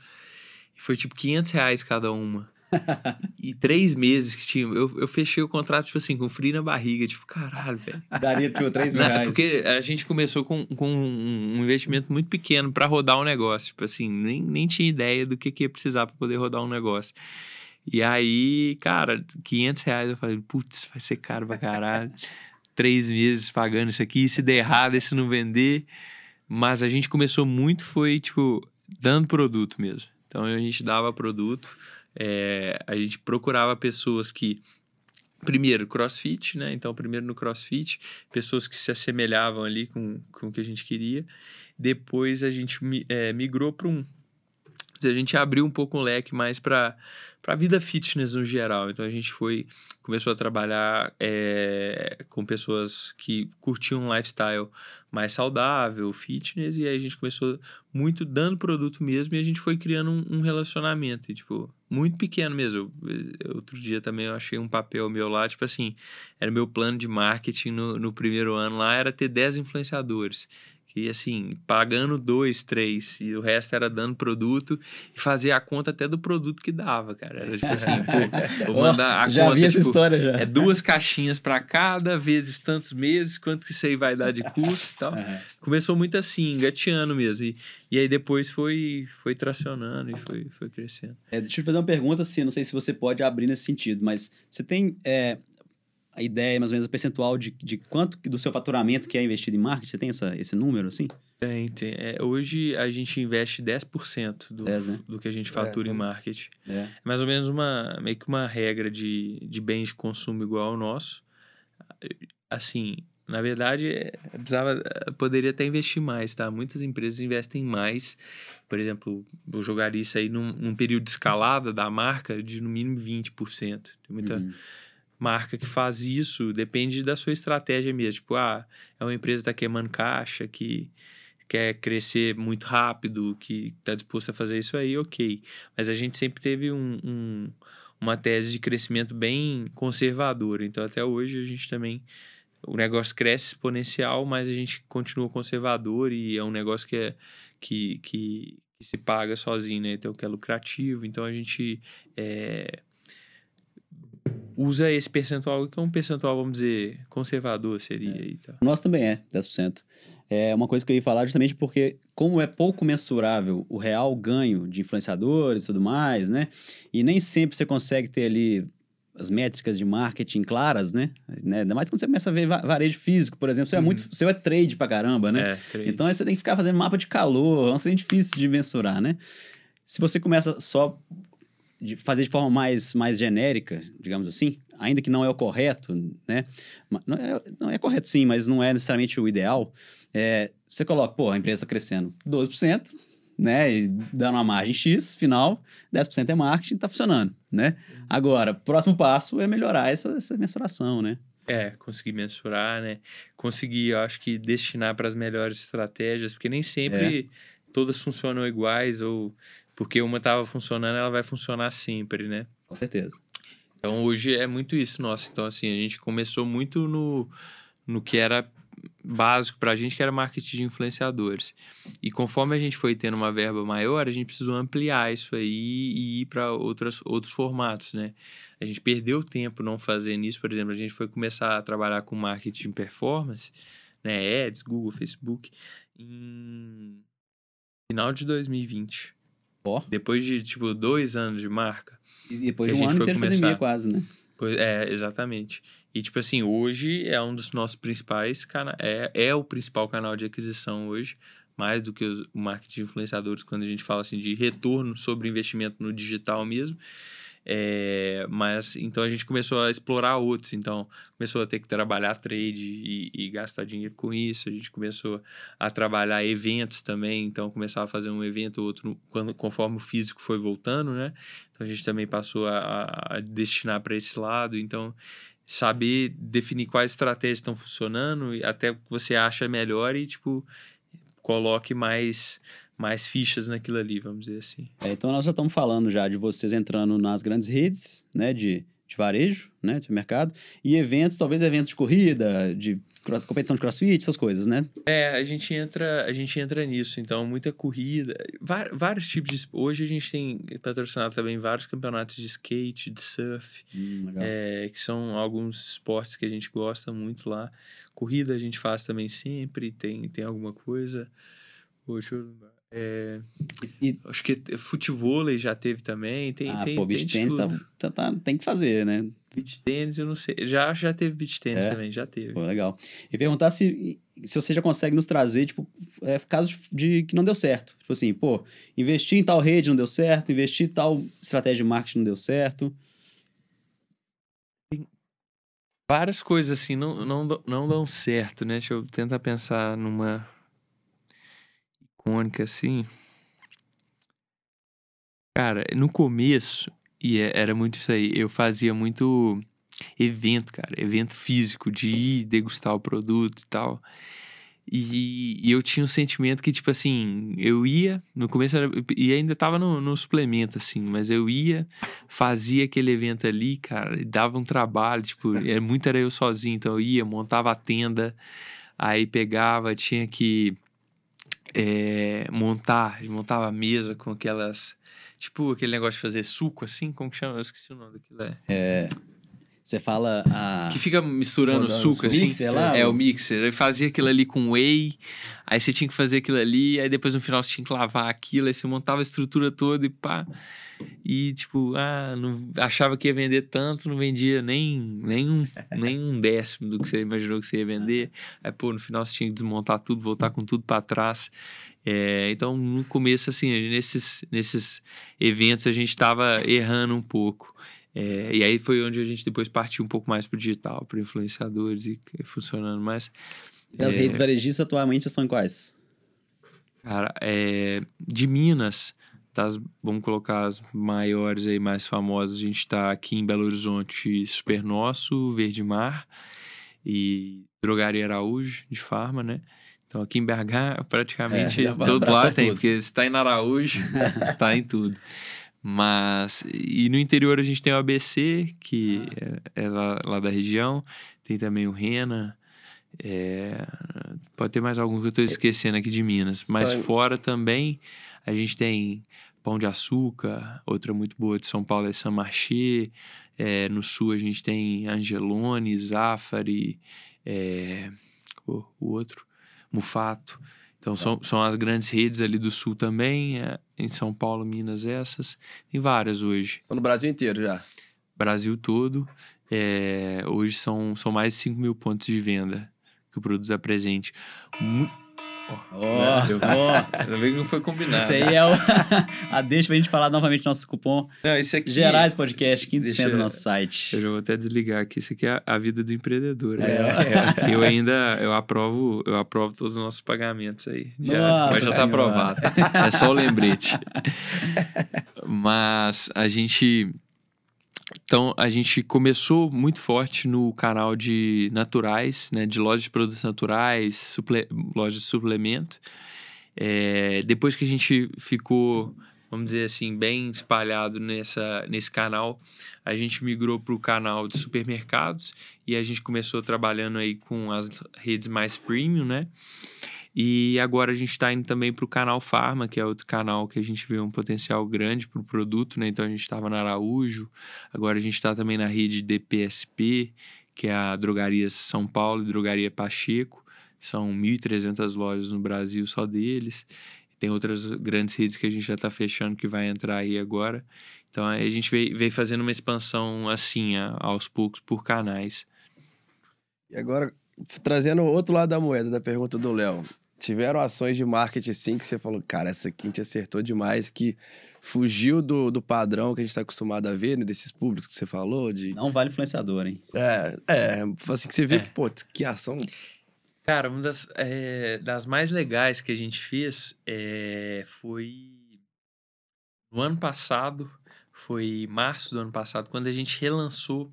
E foi tipo 500 reais cada uma. e três meses que tinha. Eu, eu fechei o contrato, tipo assim, com frio na barriga. Tipo, caralho, velho. Daria, tipo, três mil reais. Porque a gente começou com, com um investimento muito pequeno para rodar o um negócio. Tipo assim, nem, nem tinha ideia do que, que ia precisar para poder rodar um negócio. E aí, cara, 500 reais eu falei, putz, vai ser caro pra caralho. Três meses pagando isso aqui, se der errado, se não vender. Mas a gente começou muito, foi, tipo, dando produto mesmo. Então a gente dava produto, é, a gente procurava pessoas que primeiro crossfit, né? Então, primeiro no crossfit, pessoas que se assemelhavam ali com, com o que a gente queria. Depois a gente é, migrou para um. A gente abriu um pouco o leque mais para a vida fitness no geral. Então a gente foi começou a trabalhar é, com pessoas que curtiam um lifestyle mais saudável, fitness, e aí a gente começou muito dando produto mesmo e a gente foi criando um, um relacionamento, e, tipo, muito pequeno mesmo. Outro dia também eu achei um papel meu lá, tipo assim, era meu plano de marketing no, no primeiro ano lá, era ter 10 influenciadores que assim, pagando dois, três, e o resto era dando produto e fazia a conta até do produto que dava, cara. Era tipo assim, pô, vou mandar a já conta. Vi essa tipo, história já. É duas caixinhas para cada, vezes tantos meses, quanto que isso aí vai dar de custo e tal. Começou muito assim, engateando mesmo. E, e aí depois foi, foi tracionando e foi, foi crescendo. É, deixa eu fazer uma pergunta assim, não sei se você pode abrir nesse sentido, mas você tem. É a ideia, mais ou menos, a percentual de, de quanto do seu faturamento que é investido em marketing? Você tem essa, esse número, assim? Tem, tem. É, hoje a gente investe 10% do, 10, né? do que a gente fatura é, em marketing. É. é. Mais ou menos uma, meio que uma regra de, de bens de consumo igual ao nosso. Assim, na verdade, é, precisava, poderia até investir mais, tá? Muitas empresas investem mais. Por exemplo, vou jogar isso aí num, num período de escalada da marca de no mínimo 20%. Tem muita... Uhum marca que faz isso, depende da sua estratégia mesmo. Tipo, ah, é uma empresa que está queimando caixa, que quer crescer muito rápido, que está disposto a fazer isso aí, ok. Mas a gente sempre teve um, um, uma tese de crescimento bem conservadora. Então, até hoje, a gente também. O negócio cresce exponencial, mas a gente continua conservador e é um negócio que, é, que, que, que se paga sozinho, né? Então, que é lucrativo. Então, a gente. É, usa esse percentual, que é um percentual, vamos dizer, conservador seria. É. E tal. O nosso também é, 10%. É uma coisa que eu ia falar justamente porque, como é pouco mensurável o real ganho de influenciadores e tudo mais, né? E nem sempre você consegue ter ali as métricas de marketing claras, né? né? Ainda mais quando você começa a ver varejo físico, por exemplo. Você uhum. é muito. Seu é trade pra caramba, né? É, trade. Então aí você tem que ficar fazendo mapa de calor, é um difícil de mensurar, né? Se você começa só de fazer de forma mais, mais genérica, digamos assim, ainda que não é o correto, né? Não é, não é correto sim, mas não é necessariamente o ideal. É, você coloca, pô, a empresa está crescendo 12%, né? E dando uma margem X, final, 10% é marketing, está funcionando, né? Agora, próximo passo é melhorar essa, essa mensuração, né? É, conseguir mensurar, né? Conseguir, eu acho que destinar para as melhores estratégias, porque nem sempre é. todas funcionam iguais ou porque uma estava funcionando, ela vai funcionar sempre, né? Com certeza. Então hoje é muito isso nosso. Então, assim, a gente começou muito no, no que era básico para a gente, que era marketing de influenciadores. E conforme a gente foi tendo uma verba maior, a gente precisou ampliar isso aí e ir para outros formatos, né? A gente perdeu tempo não fazendo isso. Por exemplo, a gente foi começar a trabalhar com marketing performance, né? Ads, Google, Facebook, em final de 2020. Depois de, tipo, dois anos de marca. E depois de um ano inteiro começar... pandemia quase, né? Pois, é, exatamente. E, tipo assim, hoje é um dos nossos principais canais... É, é o principal canal de aquisição hoje. Mais do que os, o marketing de influenciadores, quando a gente fala, assim, de retorno sobre investimento no digital mesmo. É, mas então a gente começou a explorar outros. Então começou a ter que trabalhar trade e, e, gastar dinheiro com isso. A gente começou a trabalhar eventos também. Então começava a fazer um evento ou outro quando, conforme o físico foi voltando, né? Então a gente também passou a, a destinar para esse lado. Então saber definir quais estratégias estão funcionando até que você acha melhor e tipo coloque mais mais fichas naquilo ali, vamos dizer assim. É, então nós já estamos falando já de vocês entrando nas grandes redes, né, de, de varejo, né, de mercado, e eventos, talvez eventos de corrida, de competição de crossfit, essas coisas, né? É, a gente entra, a gente entra nisso, então muita corrida, vários tipos de hoje a gente tem patrocinado também vários campeonatos de skate, de surf, hum, é, que são alguns esportes que a gente gosta muito lá. Corrida a gente faz também sempre, tem tem alguma coisa. Hoje eu é, e, acho que futebol já teve também. Tem, ah, tem, pô, beach tênis tá, tá, tá, tem que fazer, né? Beach tênis, eu não sei. Já, já teve beach tênis é? também, já teve. Pô, legal. E perguntar se, se você já consegue nos trazer, tipo, é, casos de que não deu certo. Tipo assim, pô, investir em tal rede não deu certo, investir em tal estratégia de marketing não deu certo. Tem várias coisas assim, não, não, não dão certo, né? Deixa eu tentar pensar numa icônica, assim. Cara, no começo, e é, era muito isso aí, eu fazia muito evento, cara, evento físico, de ir degustar o produto e tal. E, e, eu tinha um sentimento que, tipo assim, eu ia, no começo, era, e ainda tava no, no, suplemento, assim, mas eu ia, fazia aquele evento ali, cara, e dava um trabalho, tipo, é, muito era eu sozinho, então eu ia, montava a tenda, aí pegava, tinha que é, montar, montava a mesa com aquelas. Tipo aquele negócio de fazer suco assim, como que chama? Eu esqueci o nome daquilo. É. é você fala a... Que fica misturando suco, assim. Mixer lá? É, o mixer. Aí fazia aquilo ali com whey, aí você tinha que fazer aquilo ali, aí depois no final você tinha que lavar aquilo, aí você montava a estrutura toda e pá. E, tipo, ah, não, achava que ia vender tanto, não vendia nem, nem, um, nem um décimo do que você imaginou que você ia vender. Aí, pô, no final você tinha que desmontar tudo, voltar com tudo para trás. É, então, no começo, assim, nesses, nesses eventos a gente estava errando um pouco. É, e aí foi onde a gente depois partiu um pouco mais para o digital, para influenciadores e, e funcionando mais. E as é, redes varejistas atualmente são quais? Cara, é, de Minas, das, vamos colocar as maiores aí, mais famosas, a gente está aqui em Belo Horizonte, Super Nosso, Verde Mar e Drogaria Araújo, de Farma, né? Então aqui em BH, praticamente é, todo lado tem, tudo. porque se está em Araújo, está em tudo. Mas, e no interior a gente tem o ABC, que ah. é, é lá, lá, da região, tem também o Rena, é, pode ter mais algum que eu estou esquecendo aqui de Minas, mas fora também a gente tem Pão de Açúcar, outra muito boa de São Paulo é San Marché, é, no sul a gente tem Angelone, Zafari, é, o, o outro, Mufato. Então, tá. são, são as grandes redes ali do sul também, é, em São Paulo, Minas, essas. Tem várias hoje. São no Brasil inteiro já? Brasil todo. É, hoje são, são mais de 5 mil pontos de venda que o produto apresente. Muito Ó, oh, ainda bem que não foi combinado. Isso aí é o, a deixa pra gente falar novamente nosso cupom. Não, esse aqui... Gerais Podcast, 15% deixa, do nosso site. Eu já vou até desligar aqui. Isso aqui é a vida do empreendedor. É, é. Eu ainda, eu aprovo, eu aprovo todos os nossos pagamentos aí. Já, Nossa, mas já tá aprovado. É só o lembrete. mas a gente então, a gente começou muito forte no canal de naturais, né, de lojas de produtos naturais, suple... lojas de suplemento. É, depois que a gente ficou, vamos dizer assim, bem espalhado nessa, nesse canal, a gente migrou para o canal de supermercados e a gente começou trabalhando aí com as redes mais premium, né? E agora a gente está indo também para o canal Farma, que é outro canal que a gente vê um potencial grande para o produto, né? Então a gente estava na Araújo, agora a gente está também na rede DPSP, que é a Drogaria São Paulo e Drogaria Pacheco. São 1.300 lojas no Brasil só deles. Tem outras grandes redes que a gente já está fechando que vai entrar aí agora. Então a gente veio, fazendo uma expansão assim, aos poucos, por canais. E agora, trazendo o outro lado da moeda, da pergunta do Léo tiveram ações de marketing assim que você falou, cara, essa aqui a gente acertou demais, que fugiu do, do padrão que a gente está acostumado a ver, né, desses públicos que você falou? De... Não vale influenciador, hein? É, é assim que você vê, é. pô, que ação. Cara, uma das, é, das mais legais que a gente fez é, foi no ano passado, foi março do ano passado, quando a gente relançou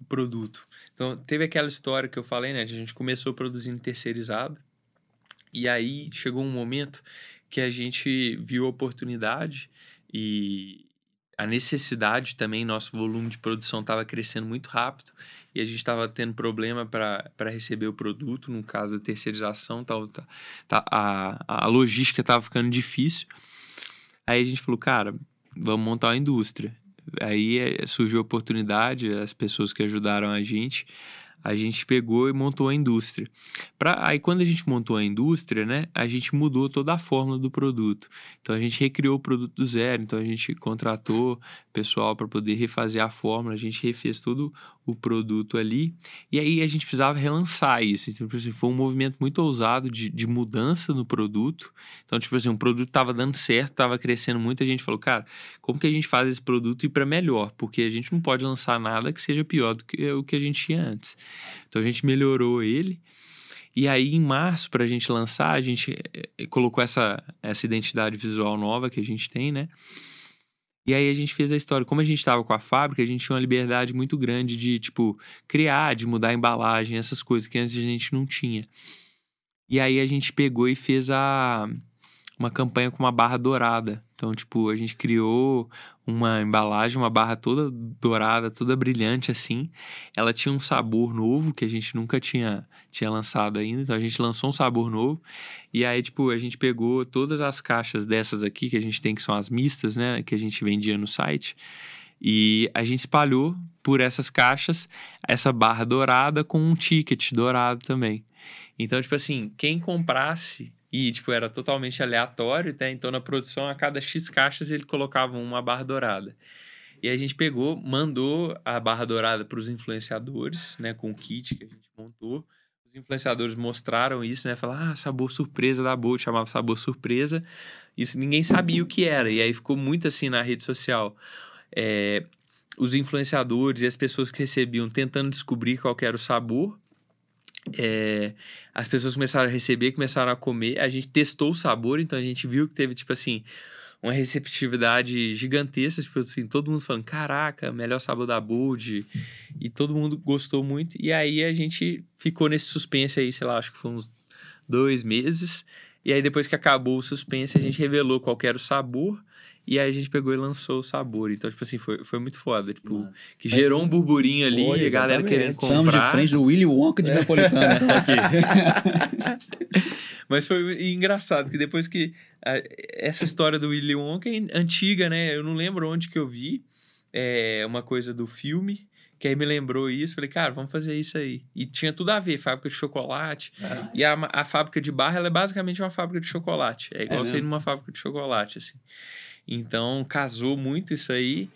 o produto. Então, teve aquela história que eu falei, né? A gente começou produzindo terceirizado, e aí chegou um momento que a gente viu a oportunidade e a necessidade também, nosso volume de produção estava crescendo muito rápido e a gente estava tendo problema para receber o produto, no caso da terceirização, tá, tá, tá a, a logística estava ficando difícil. Aí a gente falou, cara, vamos montar uma indústria. Aí eh, surgiu a oportunidade, as pessoas que ajudaram a gente a gente pegou e montou a indústria. Pra, aí quando a gente montou a indústria, né, a gente mudou toda a fórmula do produto. Então a gente recriou o produto do zero, então a gente contratou pessoal para poder refazer a fórmula, a gente refez todo o produto ali. E aí a gente precisava relançar isso. Então, tipo assim, foi um movimento muito ousado de, de mudança no produto. Então, tipo assim, um produto estava dando certo, estava crescendo muito, a gente falou, cara, como que a gente faz esse produto ir para melhor? Porque a gente não pode lançar nada que seja pior do que o que a gente tinha antes. Então a gente melhorou ele. E aí, em março, para a gente lançar, a gente eh, colocou essa, essa identidade visual nova que a gente tem, né? E aí a gente fez a história. Como a gente estava com a fábrica, a gente tinha uma liberdade muito grande de, tipo, criar, de mudar a embalagem, essas coisas que antes a gente não tinha. E aí a gente pegou e fez a uma campanha com uma barra dourada. Então, tipo, a gente criou uma embalagem, uma barra toda dourada, toda brilhante assim. Ela tinha um sabor novo que a gente nunca tinha, tinha lançado ainda. Então, a gente lançou um sabor novo. E aí, tipo, a gente pegou todas as caixas dessas aqui que a gente tem, que são as mistas, né? Que a gente vendia no site. E a gente espalhou por essas caixas essa barra dourada com um ticket dourado também. Então, tipo assim, quem comprasse e, tipo, era totalmente aleatório, né? Então, na produção, a cada X caixas, ele colocava uma barra dourada. E a gente pegou, mandou a barra dourada para os influenciadores, né? Com o kit que a gente montou. Os influenciadores mostraram isso, né? Falaram, ah, sabor surpresa da Bolt, chamava sabor surpresa. Isso ninguém sabia o que era. E aí ficou muito assim na rede social. É, os influenciadores e as pessoas que recebiam tentando descobrir qual era o sabor é, as pessoas começaram a receber, começaram a comer. A gente testou o sabor, então a gente viu que teve, tipo assim, uma receptividade gigantesca. Tipo assim, todo mundo falando: caraca, melhor sabor da Bold. E todo mundo gostou muito. E aí a gente ficou nesse suspense aí, sei lá, acho que foi uns dois meses. E aí, depois que acabou o suspense, a gente revelou qual era o sabor. E aí a gente pegou e lançou o sabor. Então, tipo assim, foi, foi muito foda. Tipo, Mano. que gerou um burburinho ali Oi, e a galera querendo comprar. Estamos de frente do Willy Wonka de é. Napolitano. Mas foi engraçado que depois que... A, essa história do Willy Wonka é antiga, né? Eu não lembro onde que eu vi. É uma coisa do filme que aí me lembrou isso, falei, cara, vamos fazer isso aí. E tinha tudo a ver, fábrica de chocolate. É. E a, a fábrica de barra, ela é basicamente uma fábrica de chocolate. É igual é você ir numa fábrica de chocolate, assim. Então, casou muito isso aí.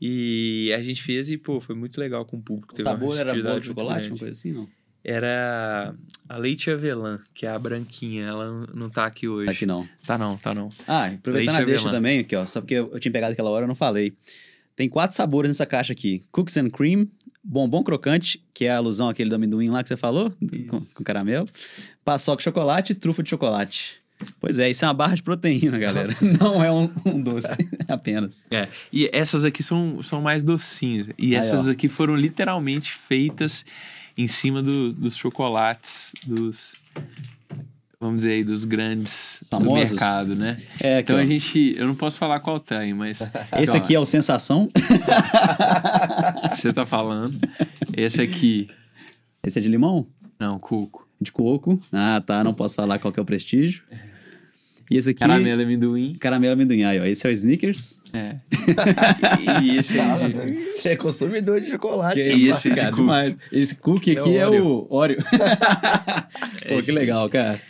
E a gente fez e, pô, foi muito legal com o público. O sabor era bom de chocolate, uma coisa assim, não? Era a leite avelã, que é a branquinha. Ela não tá aqui hoje. Tá aqui não. Tá não, tá não. Ah, aproveitando leite a deixa também, aqui, ó. Só porque eu, eu tinha pegado aquela hora, eu não falei. Tem quatro sabores nessa caixa aqui: Cookies and Cream, Bombom Crocante, que é a alusão àquele do amendoim lá que você falou, com, com, caramelo, Paçoca Chocolate e Trufa de Chocolate. Pois é, isso é uma barra de proteína, galera. Nossa. Não é um, um doce, é. apenas. É, e essas aqui são, são mais docinhas. E Aí, essas ó. aqui foram literalmente feitas em cima do, dos chocolates, dos vamos dizer aí, dos grandes Famosos. do mercado, né? É, então a gente, eu não posso falar qual tem, mas... Esse aqui é o Sensação? Você tá falando. Esse aqui... Esse é de limão? Não, coco. De coco. Ah, tá, não posso falar qual que é o prestígio. E esse aqui... Caramelo amendoim. Caramelo amendoim. Aí, ó, esse é o Snickers. É. e esse é de... Você é consumidor de chocolate. Que e esse, cara, demais. esse cookie aqui é, o Oreo. Pô, que legal, cara.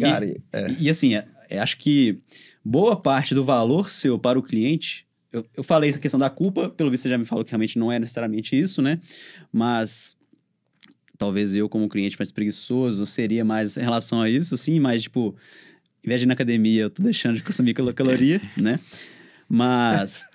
Cara, e, é. e assim, é, é, acho que boa parte do valor seu para o cliente. Eu, eu falei essa questão da culpa, pelo visto você já me falou que realmente não é necessariamente isso, né? Mas talvez eu, como cliente mais preguiçoso, seria mais em relação a isso, sim, mas, tipo, em vez de ir na academia, eu tô deixando de consumir caloria, né? Mas.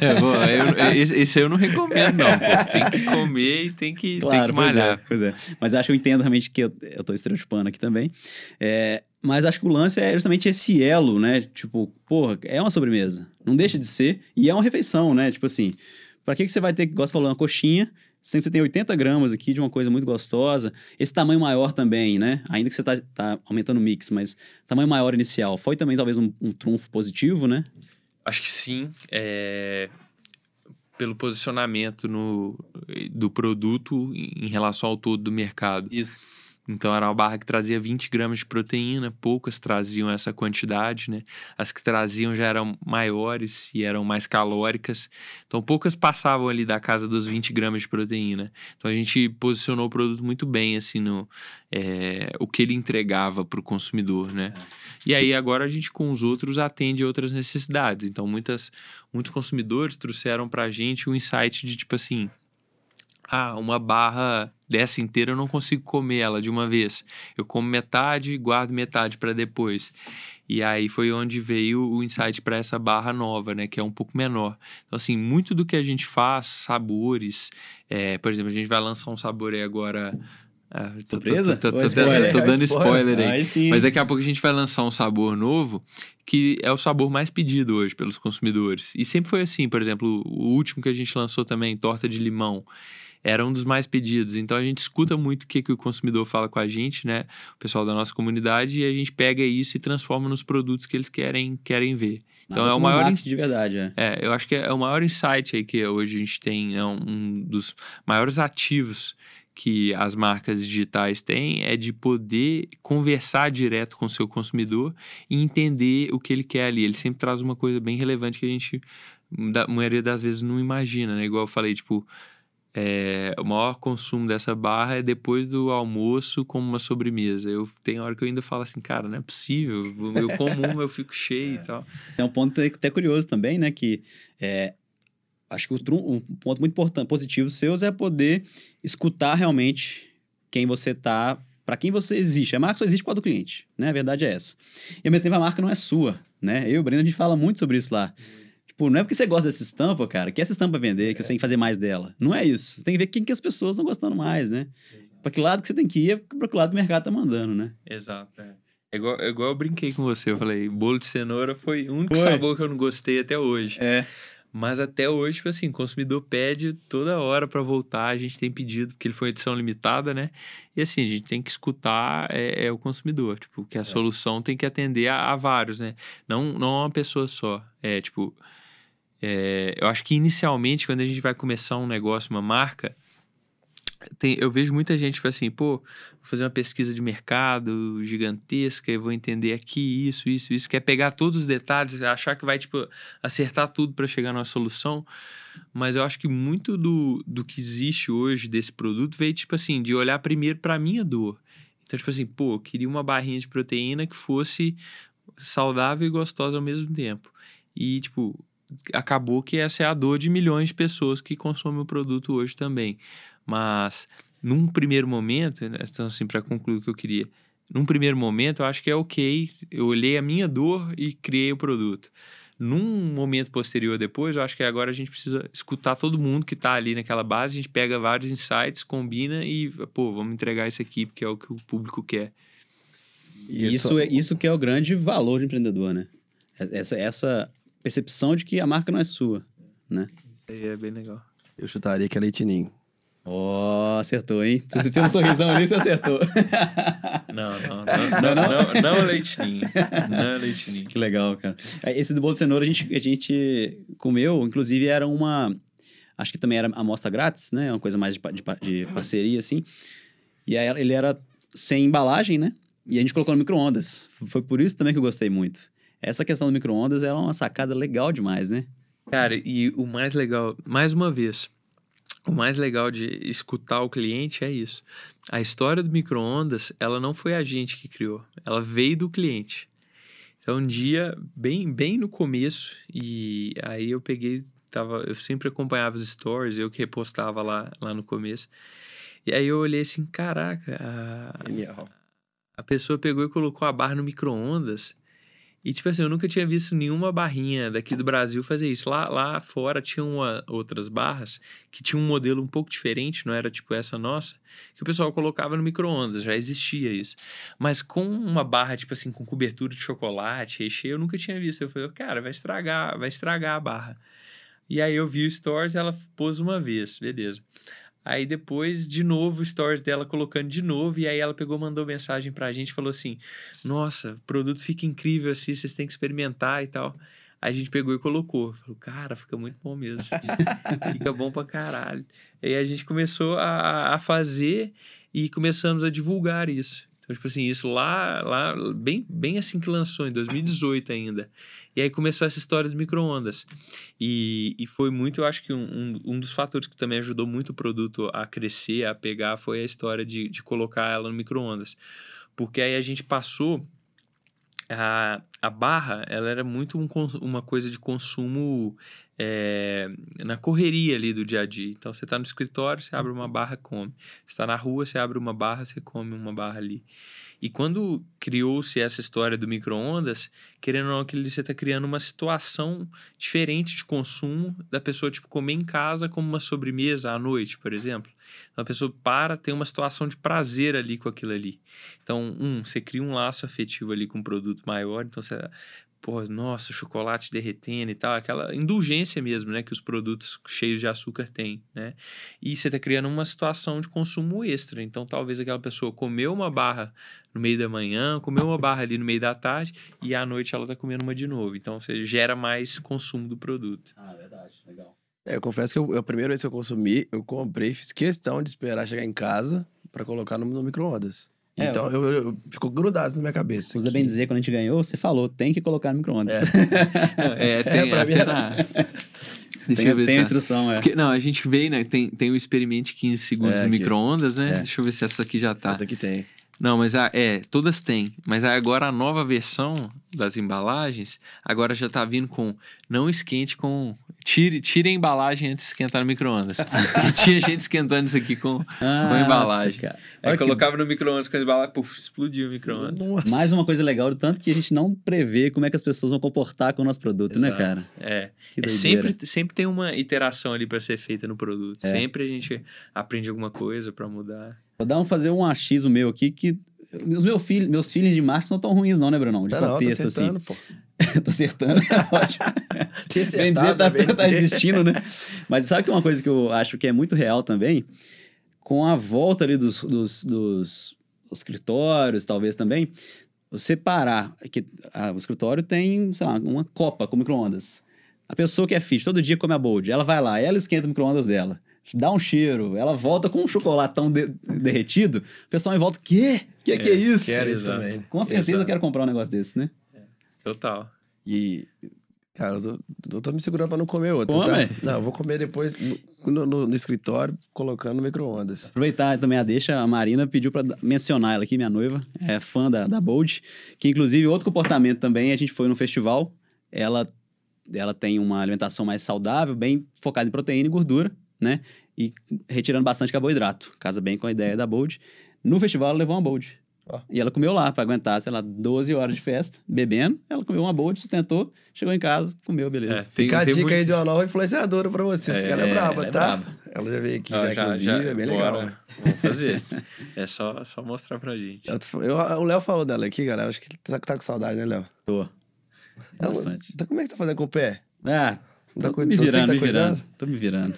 é, bom, eu, esse eu não recomendo, não. Pô. Tem que comer e tem que, claro, tem que malhar. Pois é, pois é. Mas acho que eu entendo realmente que eu, eu tô estereotipando aqui também. É, mas acho que o lance é justamente esse elo, né? Tipo, porra, é uma sobremesa. Não deixa de ser. E é uma refeição, né? Tipo assim, pra que, que você vai ter, gosta de falar, uma coxinha Que você tem 80 gramas aqui de uma coisa muito gostosa. Esse tamanho maior também, né? Ainda que você tá, tá aumentando o mix, mas tamanho maior inicial. Foi também talvez um, um trunfo positivo, né? Acho que sim. É... Pelo posicionamento no, do produto em relação ao todo do mercado. Isso. Então era uma barra que trazia 20 gramas de proteína, poucas traziam essa quantidade, né? As que traziam já eram maiores e eram mais calóricas. Então poucas passavam ali da casa dos 20 gramas de proteína. Então a gente posicionou o produto muito bem, assim, no é, o que ele entregava para o consumidor, né? É. E aí agora a gente com os outros atende outras necessidades. Então muitas, muitos consumidores trouxeram para a gente um insight de tipo assim, ah, uma barra dessa inteira eu não consigo comer ela de uma vez. Eu como metade e guardo metade para depois. E aí foi onde veio o insight para essa barra nova, né? Que é um pouco menor. Então, assim, muito do que a gente faz, sabores. É, por exemplo, a gente vai lançar um sabor aí agora. Ah, tô, Surpresa? Tô, tô, tô, spoiler, tô dando spoiler, spoiler aí. aí Mas daqui a pouco a gente vai lançar um sabor novo que é o sabor mais pedido hoje pelos consumidores. E sempre foi assim, por exemplo, o último que a gente lançou também, torta de limão era um dos mais pedidos. Então a gente escuta muito o que, que o consumidor fala com a gente, né? O pessoal da nossa comunidade, e a gente pega isso e transforma nos produtos que eles querem, querem ver. Então Nada é o maior. de verdade, é. É, eu acho que é o maior insight aí que hoje a gente tem, é um dos maiores ativos que as marcas digitais têm é de poder conversar direto com o seu consumidor e entender o que ele quer ali. Ele sempre traz uma coisa bem relevante que a gente, da maioria das vezes, não imagina, né? Igual eu falei, tipo, é, o maior consumo dessa barra é depois do almoço como uma sobremesa. Eu tenho hora que eu ainda falo assim, cara, não é possível. Eu como uma, eu fico cheio é. e tal. Esse é um ponto até curioso também, né? Que é, acho que um ponto muito importante, positivo seu é poder escutar realmente quem você tá, para quem você existe. A marca só existe por causa do cliente, né? A verdade é essa. E ao mesmo tempo a marca não é sua, né? Eu e o Breno, a gente fala muito sobre isso lá. Tipo, não é porque você gosta dessa estampa, cara, que essa estampa vender, que você tem que fazer mais dela. Não é isso. Você tem que ver quem que as pessoas estão gostando mais, né? Para que lado que você tem que ir, para que lado o mercado tá mandando, né? Exato, é. É igual, é igual eu brinquei com você, eu falei, bolo de cenoura foi o único foi. sabor que eu não gostei até hoje. É. Mas até hoje, tipo assim, o consumidor pede toda hora para voltar, a gente tem pedido, porque ele foi edição limitada, né? E assim, a gente tem que escutar é, é o consumidor, tipo, que a é. solução tem que atender a, a, vários, né? Não, não a uma pessoa só. É, tipo, é, eu acho que inicialmente, quando a gente vai começar um negócio, uma marca, tem, eu vejo muita gente, tipo assim, pô, vou fazer uma pesquisa de mercado gigantesca, eu vou entender aqui isso, isso, isso. Quer pegar todos os detalhes, achar que vai, tipo, acertar tudo para chegar na solução. Mas eu acho que muito do, do que existe hoje desse produto veio, tipo assim, de olhar primeiro para minha dor. Então, tipo assim, pô, eu queria uma barrinha de proteína que fosse saudável e gostosa ao mesmo tempo. E, tipo, acabou que essa é a dor de milhões de pessoas que consomem o produto hoje também. Mas, num primeiro momento, né, então, assim, para concluir o que eu queria, num primeiro momento, eu acho que é ok. Eu olhei a minha dor e criei o produto. Num momento posterior depois, eu acho que agora a gente precisa escutar todo mundo que está ali naquela base, a gente pega vários insights, combina e, pô, vamos entregar isso aqui porque é o que o público quer. Isso, isso é isso que é o grande valor do empreendedor, né? Essa, essa percepção de que a marca não é sua, né? É bem legal. Eu chutaria que é leitinho. Ó, oh, acertou, hein? Você fez um sorrisão ali, você acertou. Não, não, não, não, não, não, é leitinho. Não é leitinho. Que legal, cara. Esse do bolo de cenoura a gente, a gente comeu, inclusive era uma... Acho que também era amostra grátis, né? Uma coisa mais de, de, de parceria, assim. E aí ele era sem embalagem, né? E a gente colocou no micro-ondas. Foi por isso também que eu gostei muito. Essa questão do micro-ondas é uma sacada legal demais, né? Cara, e o mais legal, mais uma vez, o mais legal de escutar o cliente é isso. A história do micro-ondas, ela não foi a gente que criou, ela veio do cliente. Então, um dia, bem, bem no começo, e aí eu peguei, tava, eu sempre acompanhava os stories, eu que repostava lá, lá no começo. E aí eu olhei assim, caraca, a, a pessoa pegou e colocou a barra no micro-ondas. E, tipo assim, eu nunca tinha visto nenhuma barrinha daqui do Brasil fazer isso. Lá, lá fora tinha uma, outras barras que tinham um modelo um pouco diferente, não era tipo essa nossa, que o pessoal colocava no micro-ondas, já existia isso. Mas com uma barra, tipo assim, com cobertura de chocolate, recheio, eu nunca tinha visto. Eu falei, cara, vai estragar, vai estragar a barra. E aí eu vi o Stores e ela pôs uma vez, beleza. Aí depois, de novo, stories dela colocando de novo. E aí ela pegou, mandou mensagem pra gente, falou assim: Nossa, o produto fica incrível assim, vocês têm que experimentar e tal. Aí a gente pegou e colocou. Falou, cara, fica muito bom mesmo. fica bom pra caralho. Aí a gente começou a, a fazer e começamos a divulgar isso. Então, tipo assim, isso lá, lá bem, bem assim que lançou, em 2018 ainda. E aí começou essa história do micro-ondas. E, e foi muito, eu acho que um, um dos fatores que também ajudou muito o produto a crescer, a pegar, foi a história de, de colocar ela no micro-ondas. Porque aí a gente passou a, a barra ela era muito um, uma coisa de consumo é, na correria ali do dia a dia. Então, você está no escritório, você abre uma barra, come. Você está na rua, você abre uma barra, você come uma barra ali. E quando criou-se essa história do micro-ondas, querendo ou não, que você está criando uma situação diferente de consumo da pessoa, tipo, comer em casa como uma sobremesa à noite, por exemplo. Então, a pessoa para, tem uma situação de prazer ali com aquilo ali. Então, um, você cria um laço afetivo ali com um produto maior, então você pô, nossa, chocolate derretendo e tal, aquela indulgência mesmo, né, que os produtos cheios de açúcar têm, né? E você está criando uma situação de consumo extra. Então, talvez aquela pessoa comeu uma barra no meio da manhã, comeu uma barra ali no meio da tarde e à noite ela está comendo uma de novo. Então, você gera mais consumo do produto. Ah, verdade, legal. É, eu confesso que eu, a primeira vez que eu consumi, eu comprei, fiz questão de esperar chegar em casa para colocar no, no micro-ondas. É, então eu, eu, eu, ficou grudado na minha cabeça. Usa bem dizer, quando a gente ganhou, você falou, tem que colocar no micro-ondas. É, é, tem, é pra mim era... Deixa tem, eu ver tem a instrução, é. Porque, não, a gente veio, né? Tem, tem o experimente 15 segundos é, no micro-ondas, né? É. Deixa eu ver se essa aqui já tá. Essa aqui tem. Não, mas a, é, todas têm. Mas agora a nova versão das embalagens, agora já tá vindo com não esquente com. Tire, tire a embalagem antes de esquentar no micro-ondas. tinha gente esquentando isso aqui com, ah, com a embalagem. Cara. Aí colocava que... no micro-ondas com a embalagem, puf, explodiu o micro-ondas. Mais uma coisa legal, tanto que a gente não prevê como é que as pessoas vão comportar com o nosso produto, né, Exato. né, cara? É. é sempre, sempre tem uma iteração ali para ser feita no produto. É. Sempre a gente aprende alguma coisa para mudar. Vou dar um, fazer um achismo meu aqui que os meus filhos, meus filhos de marketing não tão ruins não, né, Brunão? De não, contexto, não, tô acertando, assim. pô. tô acertando, ótimo. bem dizer, tá, bem tá existindo, né? Mas sabe que uma coisa que eu acho que é muito real também? Com a volta ali dos, dos, dos escritórios, talvez também, você parar, que a, o escritório tem, sei lá, uma copa com micro-ondas. A pessoa que é fit, todo dia come a bold, ela vai lá, ela esquenta o micro-ondas dela dá um cheiro, ela volta com um chocolatão de, derretido, o pessoal em volta, quê? Que é, que é isso? Quero isso também. Com certeza Exato. eu quero comprar um negócio desse, né? É. Total. E, cara, eu tô, eu tô me segurando pra não comer outro, tá? Come. tá? Não, eu vou comer depois no, no, no escritório, colocando no micro-ondas. Aproveitar também a deixa, a Marina pediu pra mencionar ela aqui, minha noiva, é fã da, da Bold, que inclusive outro comportamento também, a gente foi no festival, ela, ela tem uma alimentação mais saudável, bem focada em proteína e gordura, né? E retirando bastante carboidrato. Casa bem com a ideia da Bold. No festival, ela levou uma Bold. Oh. E ela comeu lá para aguentar, sei lá, 12 horas de festa, bebendo. Ela comeu uma Bold, sustentou, chegou em casa, comeu, beleza. É, tem, Fica a dica muito... aí de uma nova influenciadora para você. É, ela é braba, é tá? Braba. Ela já veio aqui, ah, já, já, inclusive, já, é bem bora. legal. Vamos fazer. é só, só mostrar pra gente. Eu, eu, o Léo falou dela aqui, galera. Acho que tá, tá com saudade, né, Léo? Tô. Bastante. Então, como é que tá fazendo com o pé? Ah, Tá tô me virando, tá me virando. Tô me virando.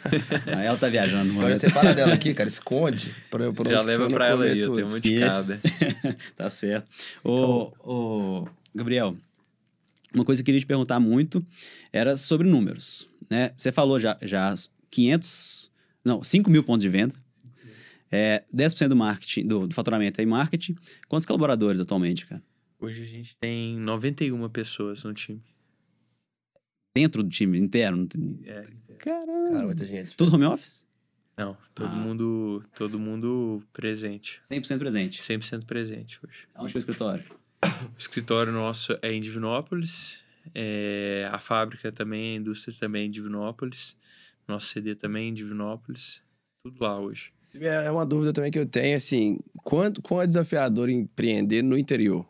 Aí ela tá viajando. Agora separa dela aqui, cara. Esconde. Pra, pra Já leva pra ela aí, eu tenho muito de cada. tá certo. Ô, ô, Gabriel, uma coisa que eu queria te perguntar muito era sobre números. Né? Você falou já, já 500... Não, 5 mil pontos de venda. É, 10% do marketing, do, do faturamento é em marketing. Quantos colaboradores atualmente, cara? Hoje a gente tem 91 pessoas no time dentro do time interno? É. Caramba. Cara, muita gente. Tudo home office? Não, todo ah. mundo todo mundo presente. 100% presente? 100% presente hoje. Onde é o escritório? O escritório nosso é em Divinópolis. é, a fábrica também, a indústria também em Divinópolis, nosso CD também em Divinópolis, tudo lá hoje. É uma dúvida também que eu tenho, assim, quanto, quão é desafiador empreender no interior?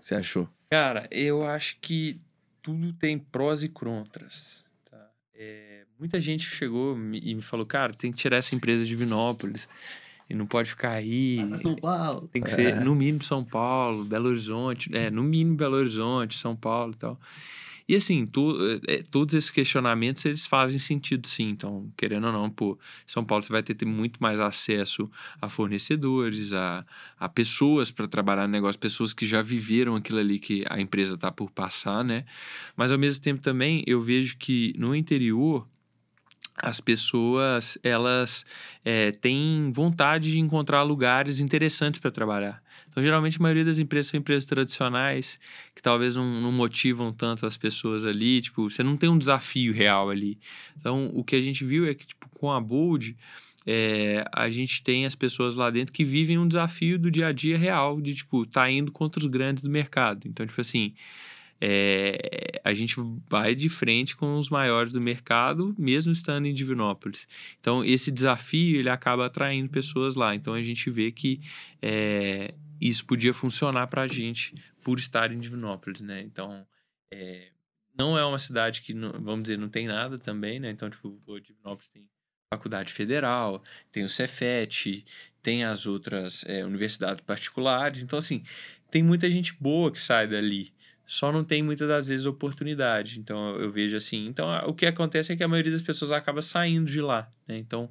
Você achou? Cara, eu acho que tudo tem prós e contras. Tá? É, muita gente chegou e me falou, cara, tem que tirar essa empresa de Vinópolis e não pode ficar aí. São Paulo. Tem que ser, é. no mínimo, São Paulo, Belo Horizonte, é, no mínimo Belo Horizonte, São Paulo e tal. E assim, to, é, todos esses questionamentos, eles fazem sentido sim. Então, querendo ou não, pô, São Paulo você vai ter, ter muito mais acesso a fornecedores, a, a pessoas para trabalhar no negócio, pessoas que já viveram aquilo ali que a empresa está por passar, né? Mas ao mesmo tempo também, eu vejo que no interior, as pessoas elas é, têm vontade de encontrar lugares interessantes para trabalhar. Então, geralmente, a maioria das empresas são empresas tradicionais, que talvez não, não, motivam tanto as pessoas ali. Tipo, você não tem um desafio real ali. Então, o que a gente viu é que, tipo, com a Bold, é, a gente tem as pessoas lá dentro que vivem um desafio do dia a dia real, de, tipo, tá indo contra os grandes do mercado. Então, tipo assim, é, a gente vai de frente com os maiores do mercado, mesmo estando em Divinópolis. Então, esse desafio ele acaba atraindo pessoas lá. Então, a gente vê que é, isso podia funcionar para a gente por estar em Divinópolis, né? Então, é, não é uma cidade que, vamos dizer, não tem nada também, né? Então, tipo, o Divinópolis tem faculdade federal, tem o Cefet, tem as outras é, universidades particulares. Então, assim, tem muita gente boa que sai dali só não tem muitas das vezes oportunidade. Então eu vejo assim. Então o que acontece é que a maioria das pessoas acaba saindo de lá. Né? Então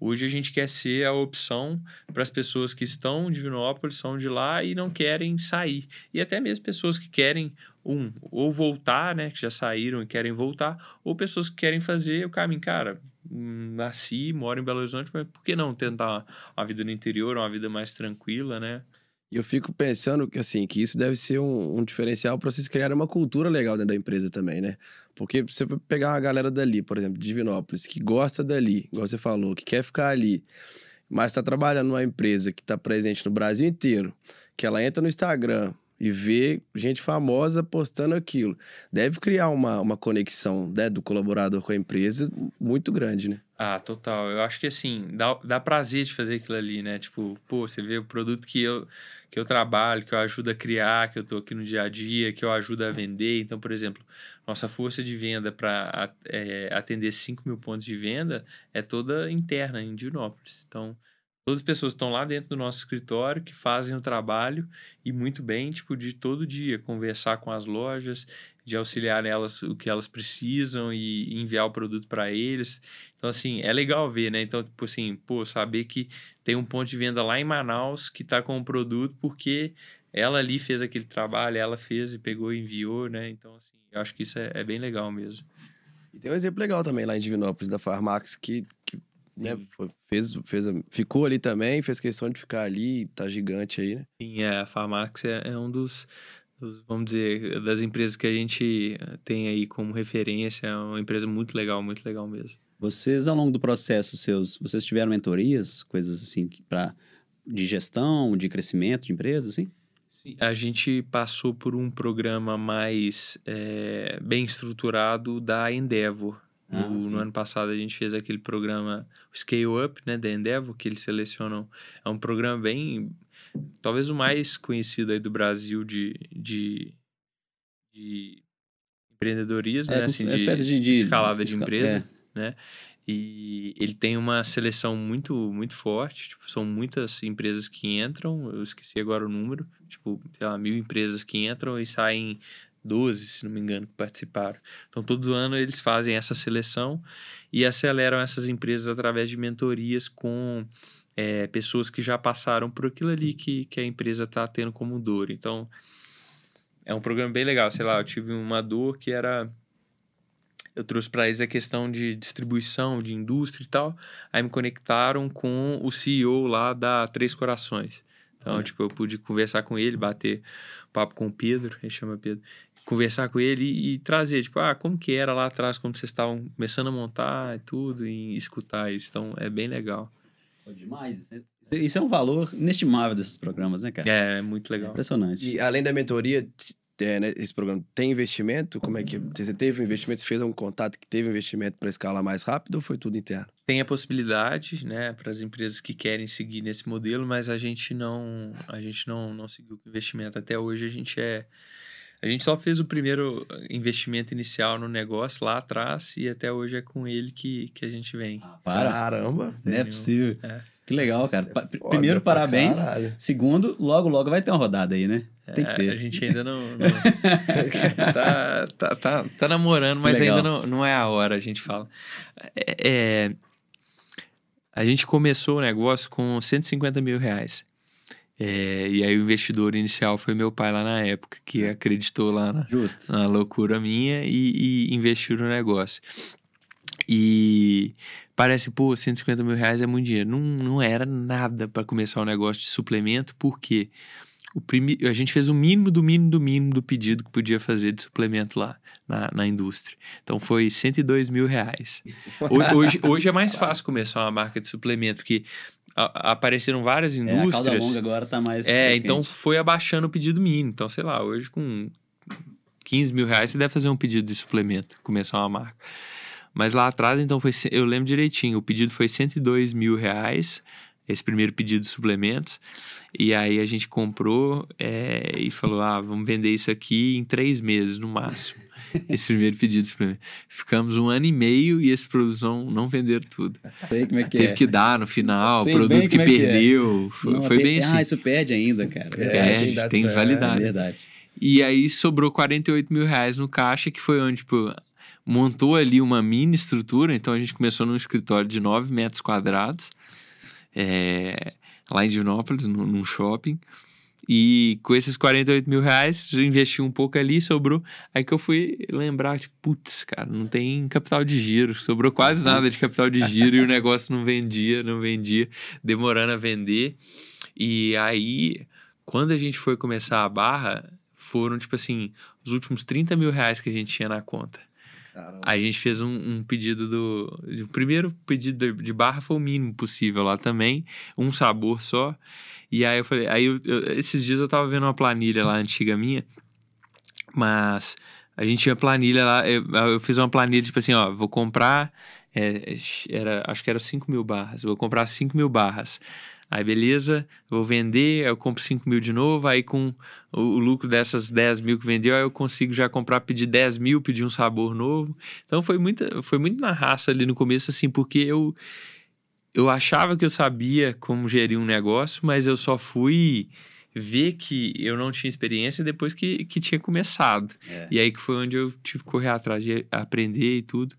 hoje a gente quer ser a opção para as pessoas que estão em Divinópolis, são de lá e não querem sair. E até mesmo pessoas que querem, um, ou voltar, né? Que já saíram e querem voltar, ou pessoas que querem fazer o caminho. Cara, nasci, moro em Belo Horizonte, mas por que não tentar uma vida no interior, uma vida mais tranquila, né? E eu fico pensando que, assim, que isso deve ser um, um diferencial para vocês criarem uma cultura legal dentro da empresa também, né? Porque você pegar uma galera dali, por exemplo, de Divinópolis, que gosta dali, igual você falou, que quer ficar ali, mas está trabalhando numa empresa que está presente no Brasil inteiro, que ela entra no Instagram, e ver gente famosa postando aquilo. Deve criar uma, uma conexão né, do colaborador com a empresa muito grande, né? Ah, total. Eu acho que assim, dá, dá prazer de fazer aquilo ali, né? Tipo, pô, você vê o produto que eu, que eu trabalho, que eu ajudo a criar, que eu tô aqui no dia a dia, que eu ajudo a vender. Então, por exemplo, nossa força de venda para é, atender 5 mil pontos de venda é toda interna em Dinópolis. Então, Todas as pessoas estão lá dentro do nosso escritório que fazem o trabalho e muito bem, tipo, de todo dia conversar com as lojas, de auxiliar elas o que elas precisam e enviar o produto para eles. Então, assim, é legal ver, né? Então, tipo assim, pô, saber que tem um ponto de venda lá em Manaus que está com o produto porque ela ali fez aquele trabalho, ela fez e pegou e enviou, né? Então, assim, eu acho que isso é, é bem legal mesmo. E tem um exemplo legal também lá em Divinópolis, da Farmax, que, que né? Fez, fez, ficou ali também, fez questão de ficar ali, tá gigante aí, né? Sim, é, a Farmax é, é um dos, dos, vamos dizer, das empresas que a gente tem aí como referência, é uma empresa muito legal, muito legal mesmo. Vocês, ao longo do processo seus, vocês tiveram mentorias, coisas assim, para de gestão, de crescimento de empresas, assim? Sim, a gente passou por um programa mais é, bem estruturado da Endeavor, ah, no, no, ano passado a gente fez aquele programa Scale Up, né, da Endeavor, que eles selecionam. É um programa bem, talvez o mais conhecido aí do Brasil de, de, de empreendedorismo, é, né, assim, de, de, de, escalada de, de empresa, é. né? E ele tem uma seleção muito muito forte, tipo, são muitas empresas que entram, eu esqueci agora o número, tipo, sei lá, mil empresas que entram e saem 12, se não me engano, que participaram. Então, todo ano eles fazem essa seleção e aceleram essas empresas através de mentorias com é, pessoas que já passaram por aquilo ali que, que a empresa está tendo como dor. Então, é um programa bem legal. Sei lá, eu tive uma dor que era. Eu trouxe para eles a questão de distribuição, de indústria e tal. Aí me conectaram com o CEO lá da Três Corações. Então, tipo, eu pude conversar com ele, bater papo com o Pedro, ele chama Pedro, conversar com ele e, e, trazer, tipo, ah, como que era lá atrás, como vocês estavam começando a montar e tudo, e escutar isso. Então, é bem legal. demais. Isso é um valor inestimável desses programas, né, cara? É, é muito legal. impressionante. E além da mentoria, é, né, esse programa tem investimento? Como é que você teve um investimento? Você fez um contato que teve investimento para escalar mais rápido ou foi tudo interno? Tem a possibilidade, né, para as empresas que querem seguir nesse modelo, mas a gente não, a gente não, não seguiu com investimento. Até hoje a gente é a gente só fez o primeiro investimento inicial no negócio lá atrás e até hoje é com ele que, que a gente vem. Ah, para. Caramba! Não é possível. É. Que legal, cara. É Primeiro, parabéns. Segundo, logo, logo vai ter uma rodada aí, né? Tem que ter. É, a gente ainda não. não... tá, tá, tá, tá, namorando, mas Legal. ainda não, não é a hora, a gente fala. É, é, a gente começou o negócio com 150 mil reais. É, e aí o investidor inicial foi meu pai lá na época, que acreditou lá na, na loucura minha e, e investiu no negócio. E parece, pô, 150 mil reais é muito dinheiro. Não, não era nada para começar o um negócio de suplemento, porque quê? O a gente fez o mínimo do mínimo do mínimo do pedido que podia fazer de suplemento lá na, na indústria. Então foi 102 mil reais. Hoje, hoje é mais fácil começar uma marca de suplemento, porque a, apareceram várias indústrias. É, a longa agora tá mais. É, então foi abaixando o pedido mínimo. Então, sei lá, hoje com 15 mil reais você deve fazer um pedido de suplemento, começar uma marca. Mas lá atrás, então, foi, eu lembro direitinho, o pedido foi 102 mil reais esse primeiro pedido de suplementos. E aí a gente comprou é, e falou: ah, vamos vender isso aqui em três meses no máximo. esse primeiro pedido de suplemento. Ficamos um ano e meio e esse produção não venderam tudo. Sei como é que Teve é. que dar no final, Sei produto que, é perdeu. Que é. Foi, não, foi bem assim. Ah, isso perde ainda, cara. É, tem validade. É verdade. E aí sobrou 48 mil reais no caixa, que foi onde, tipo, montou ali uma mini estrutura. Então a gente começou num escritório de 9 metros quadrados é, lá em Divinópolis, num, num shopping. E com esses 48 mil reais, eu investi um pouco ali, sobrou. Aí que eu fui lembrar, tipo, putz, cara, não tem capital de giro, sobrou quase nada de capital de giro e o negócio não vendia, não vendia, demorando a vender. E aí, quando a gente foi começar a barra, foram, tipo assim, os últimos 30 mil reais que a gente tinha na conta. Caramba. A gente fez um, um pedido do. O primeiro pedido de barra foi o mínimo possível lá também, um sabor só. E aí eu falei, aí eu, eu, esses dias eu tava vendo uma planilha lá antiga minha, mas a gente tinha planilha lá, eu, eu fiz uma planilha tipo assim, ó, vou comprar, é, era, acho que era 5 mil barras, vou comprar 5 mil barras. Aí beleza, vou vender, eu compro 5 mil de novo, aí com o, o, lucro dessas 10 mil que vendeu, aí eu consigo já comprar, pedir 10 mil, pedir um sabor novo. Então foi muito, foi muito na raça ali no começo, assim, porque eu, eu achava que eu sabia como gerir um negócio, mas eu só fui ver que eu não tinha experiência depois que, que tinha começado. É. E aí que foi onde eu tive que correr atrás de aprender e tudo.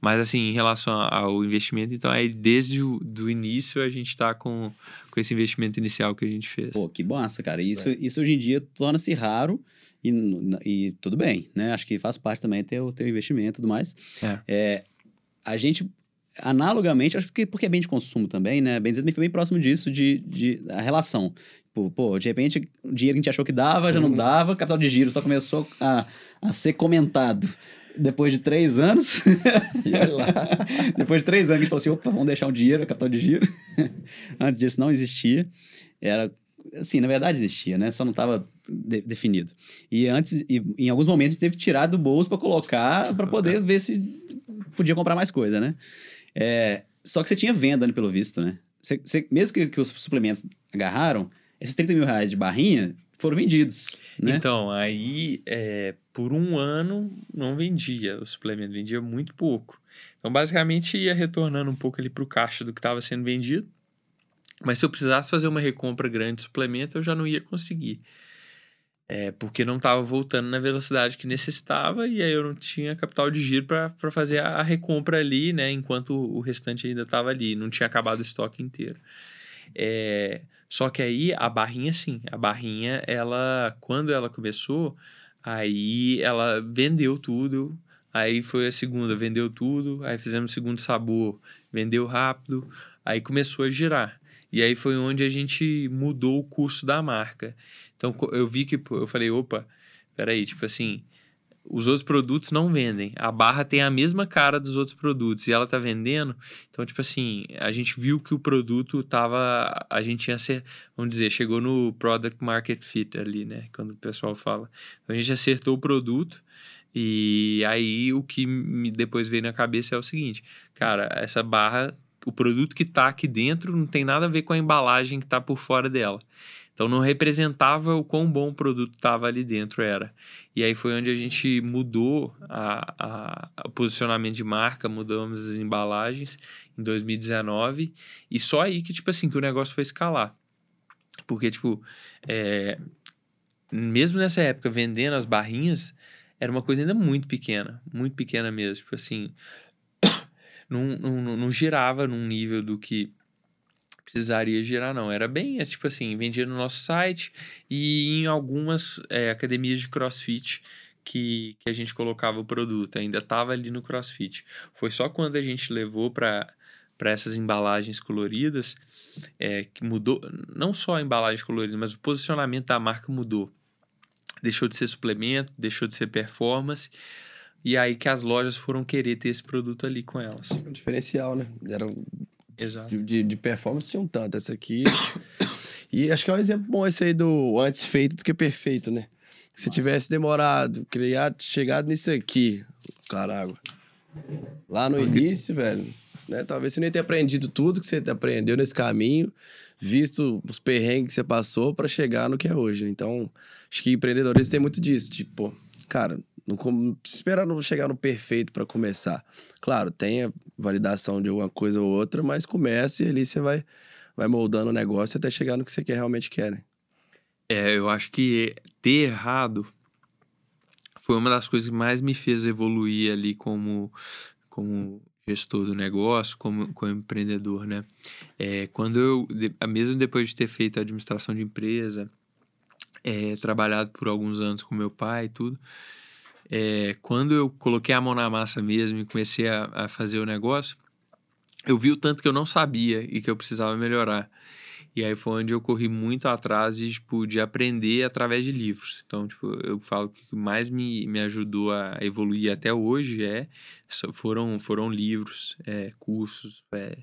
Mas assim, em relação ao investimento, então aí desde o do início a gente está com, com esse investimento inicial que a gente fez. Pô, que massa, cara. Isso, é. isso hoje em dia torna-se raro e, e tudo bem, né? Acho que faz parte também ter o teu investimento e tudo mais. É. é a gente analogamente, acho que porque é bem de consumo também, né? Bem dizer, foi bem próximo disso, de, de a relação. Tipo, pô, de repente, o dinheiro que a gente achou que dava, já não uhum. dava, capital de giro só começou a, a ser comentado. Depois de três anos, depois de três anos, a gente falou assim: opa, vamos deixar um dinheiro, capital de giro. Antes disso não existia. Era assim, na verdade existia, né? Só não estava de, definido. E antes, e, em alguns momentos, a gente teve que tirar do bolso para colocar, para poder ver se podia comprar mais coisa, né? É, só que você tinha venda, né, pelo visto, né? Você, você, mesmo que, que os suplementos agarraram, esses 30 mil reais de barrinha foram vendidos. Né? Então, aí, é, por um ano, não vendia o suplemento, vendia muito pouco. Então, basicamente, ia retornando um pouco ali para o caixa do que estava sendo vendido. Mas se eu precisasse fazer uma recompra grande de suplemento, eu já não ia conseguir. É, porque não estava voltando na velocidade que necessitava e aí eu não tinha capital de giro para fazer a, recompra ali, né? Enquanto o restante ainda estava ali, não tinha acabado o estoque inteiro. É, só que aí a barrinha, sim, a barrinha, ela, quando ela começou, aí ela vendeu tudo, aí foi a segunda, vendeu tudo, aí fizemos o segundo sabor, vendeu rápido, aí começou a girar. E aí foi onde a gente mudou o curso da marca. Então eu vi que eu falei, opa, peraí, tipo assim, os outros produtos não vendem. A barra tem a mesma cara dos outros produtos e ela tá vendendo. Então, tipo assim, a gente viu que o produto tava. A gente ser, vamos dizer, chegou no product market fit ali, né? Quando o pessoal fala. Então, a gente acertou o produto. E aí o que me depois veio na cabeça é o seguinte, cara, essa barra, o produto que tá aqui dentro não tem nada a ver com a embalagem que tá por fora dela. Então não representava o quão bom o produto estava ali dentro era. E aí foi onde a gente mudou a, a, o posicionamento de marca, mudamos as embalagens em 2019 e só aí que tipo assim que o negócio foi escalar, porque tipo é, mesmo nessa época vendendo as barrinhas era uma coisa ainda muito pequena, muito pequena mesmo, tipo assim não, não, não girava num nível do que precisaria girar, não. Era bem, é, tipo assim, vendia no nosso site e em algumas é, academias de crossfit que, que a gente colocava o produto. Ainda estava ali no crossfit. Foi só quando a gente levou para para essas embalagens coloridas é, que mudou não só a embalagem colorida mas o posicionamento da marca mudou deixou de ser suplemento deixou de ser performance e aí que as lojas foram querer ter esse produto ali com elas um diferencial né era. De, de, de performance tinha um tanto. Essa aqui. e acho que é um exemplo bom esse aí do antes feito do que perfeito, né? Se tivesse demorado, criado, chegado nisso aqui, caralho. Lá no início, velho, né? Talvez você nem tenha aprendido tudo que você aprendeu nesse caminho, visto os perrengues que você passou para chegar no que é hoje. Então, acho que empreendedorismo tem muito disso. Tipo, cara, não, não espera não chegar no perfeito para começar. Claro, tenha validação de alguma coisa ou outra, mas comece e ali você vai, vai moldando o negócio até chegar no que você quer, realmente quer, né? É, eu acho que ter errado foi uma das coisas que mais me fez evoluir ali como, como gestor do negócio, como, como empreendedor, né? É, quando eu, mesmo depois de ter feito administração de empresa, é, trabalhado por alguns anos com meu pai e tudo, é, quando eu coloquei a mão na massa mesmo e comecei a, a fazer o negócio, eu vi o tanto que eu não sabia e que eu precisava melhorar. E aí foi onde eu corri muito atrás de, tipo, de aprender através de livros. Então, tipo, eu falo que o que mais me, me ajudou a evoluir até hoje é, foram, foram livros, é, cursos, é,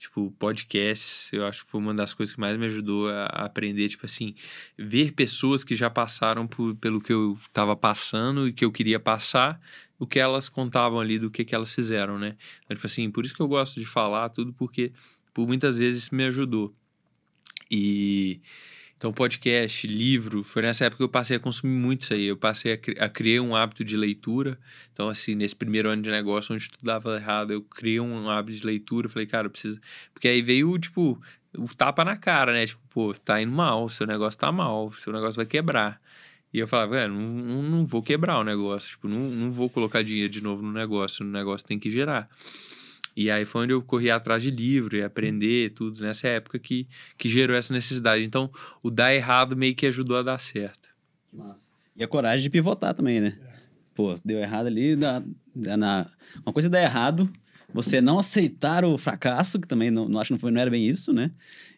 tipo, podcasts, eu acho que foi uma das coisas que mais me ajudou a, aprender, tipo assim, ver pessoas que já passaram por, pelo que eu estava passando e que eu queria passar, o que elas contavam ali do que, que elas fizeram, né? Então, tipo assim, por isso que eu gosto de falar tudo, porque por muitas vezes me ajudou. E então, podcast, livro, foi nessa época que eu passei a consumir muito isso aí. Eu passei a, a criar um hábito de leitura. Então, assim, nesse primeiro ano de negócio, onde tudo dava errado, eu criei um hábito de leitura. Falei, cara, eu preciso. Porque aí veio, tipo, o tapa na cara, né? Tipo, pô, tá indo mal, seu negócio tá mal, seu negócio vai quebrar. E eu falava, velho, não, não, não, vou quebrar o negócio, tipo, não, não vou colocar dinheiro de novo no negócio, o negócio tem que gerar. E aí foi onde eu corri atrás de livro e aprender tudo nessa época que, que gerou essa necessidade. Então, o dar errado meio que ajudou a dar certo. Massa. E a coragem de pivotar também, né? Pô, deu errado ali, na, na, uma coisa é dar errado, você não aceitar o fracasso, que também não, não acho que não, foi, não era bem isso, né?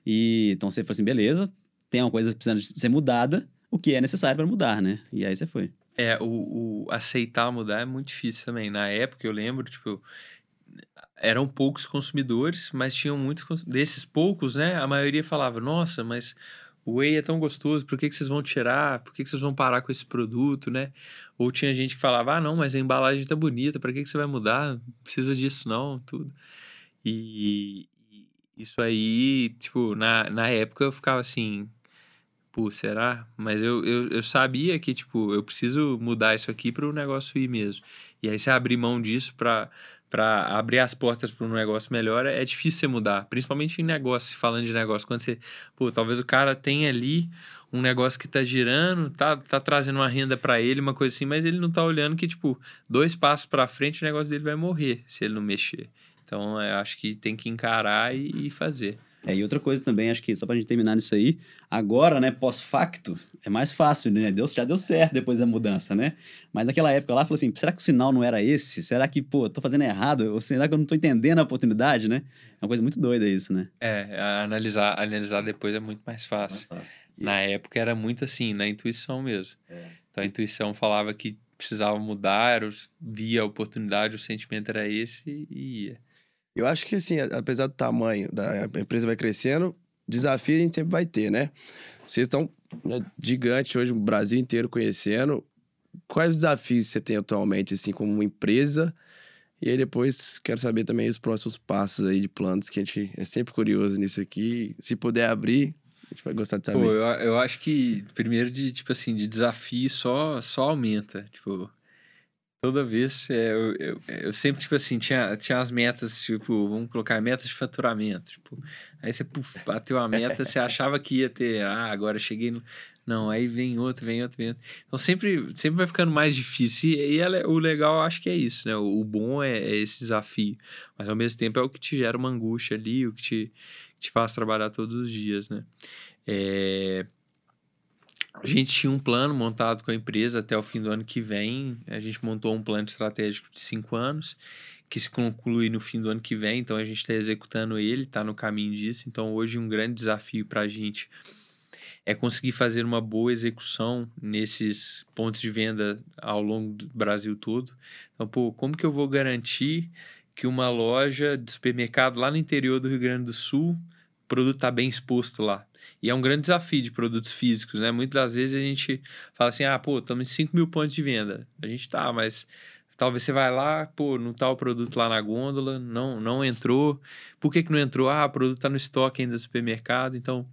E então você falou assim, beleza, tem uma coisa precisando ser mudada, o que é necessário para mudar, né? E aí você foi. É, o, o aceitar mudar é muito difícil também. Na época, eu lembro, tipo, eram poucos consumidores, mas tinham muitos desses poucos, né? A maioria falava: "Nossa, mas o whey é tão gostoso, por que, que vocês vão tirar? Por que, que vocês vão parar com esse produto, né?" Ou tinha gente que falava: "Ah, não, mas a embalagem tá bonita, para que que você vai mudar? Não precisa disso não", tudo. E isso aí, tipo, na, na época eu ficava assim, pô, será? Mas eu, eu, eu sabia que, tipo, eu preciso mudar isso aqui para o negócio ir mesmo. E aí, se abrir mão disso para para abrir as portas para um negócio melhor, é difícil você mudar, principalmente em negócio, falando de negócio, quando você, pô, talvez o cara tenha ali um negócio que tá girando, tá, tá trazendo uma renda para ele, uma coisa assim, mas ele não tá olhando que tipo, dois passos para frente o negócio dele vai morrer se ele não mexer. Então, eu acho que tem que encarar e, e fazer. É, e outra coisa também, acho que só pra gente terminar nisso aí, agora, né, pós-facto, é mais fácil, né? Deus já deu certo depois da mudança, né? Mas naquela época lá, falou assim: será que o sinal não era esse? Será que, pô, tô fazendo errado? Ou será que eu não tô entendendo a oportunidade, né? É uma coisa muito doida isso, né? É, analisar, analisar depois é muito mais fácil. Mais fácil. Na época era muito assim, na intuição mesmo. É. Então a intuição falava que precisava mudar, via a oportunidade, o sentimento era esse e ia. Eu acho que, assim, apesar do tamanho da empresa vai crescendo, desafio a gente sempre vai ter, né? Vocês estão né, gigante hoje, o Brasil inteiro conhecendo. Quais os desafios você tem atualmente, assim, como empresa? E aí depois quero saber também os próximos passos aí de planos, que a gente é sempre curioso nisso aqui. Se puder abrir, a gente vai gostar de saber. Pô, eu, eu acho que primeiro de, tipo assim, de desafio só, só aumenta. Tipo, toda vez é, eu, eu, eu, sempre, tipo assim, tinha, tinha as metas, tipo, vamos colocar metas de faturamento. Tipo, aí você puf, bateu a meta, você achava que ia ter, ah, agora cheguei no. Não, aí vem outro, vem outro, vem outro. Então sempre, sempre vai ficando mais difícil. E, e o legal, acho que é isso, né? O, o bom é, é, esse desafio. Mas ao mesmo tempo é o que te gera uma angústia ali, o que te, te faz trabalhar todos os dias, né? É... A gente tinha um plano montado com a empresa até o fim do ano que vem. A gente montou um plano estratégico de cinco anos, que se conclui no fim do ano que vem. Então a gente está executando ele, está no caminho disso. Então hoje um grande desafio para a gente é conseguir fazer uma boa execução nesses pontos de venda ao longo do Brasil todo. Então, pô, como que eu vou garantir que uma loja de supermercado lá no interior do Rio Grande do Sul, o produto está bem exposto lá? E é um grande desafio de produtos físicos, né? Muitas das vezes a gente fala assim, ah, pô, estamos em 5 mil pontos de venda. A gente tá, mas Talvez você vai lá, pô, não tá o produto lá na gôndola, não, não entrou. Por que, que não entrou? Ah, o produto está no estoque ainda do supermercado. Então,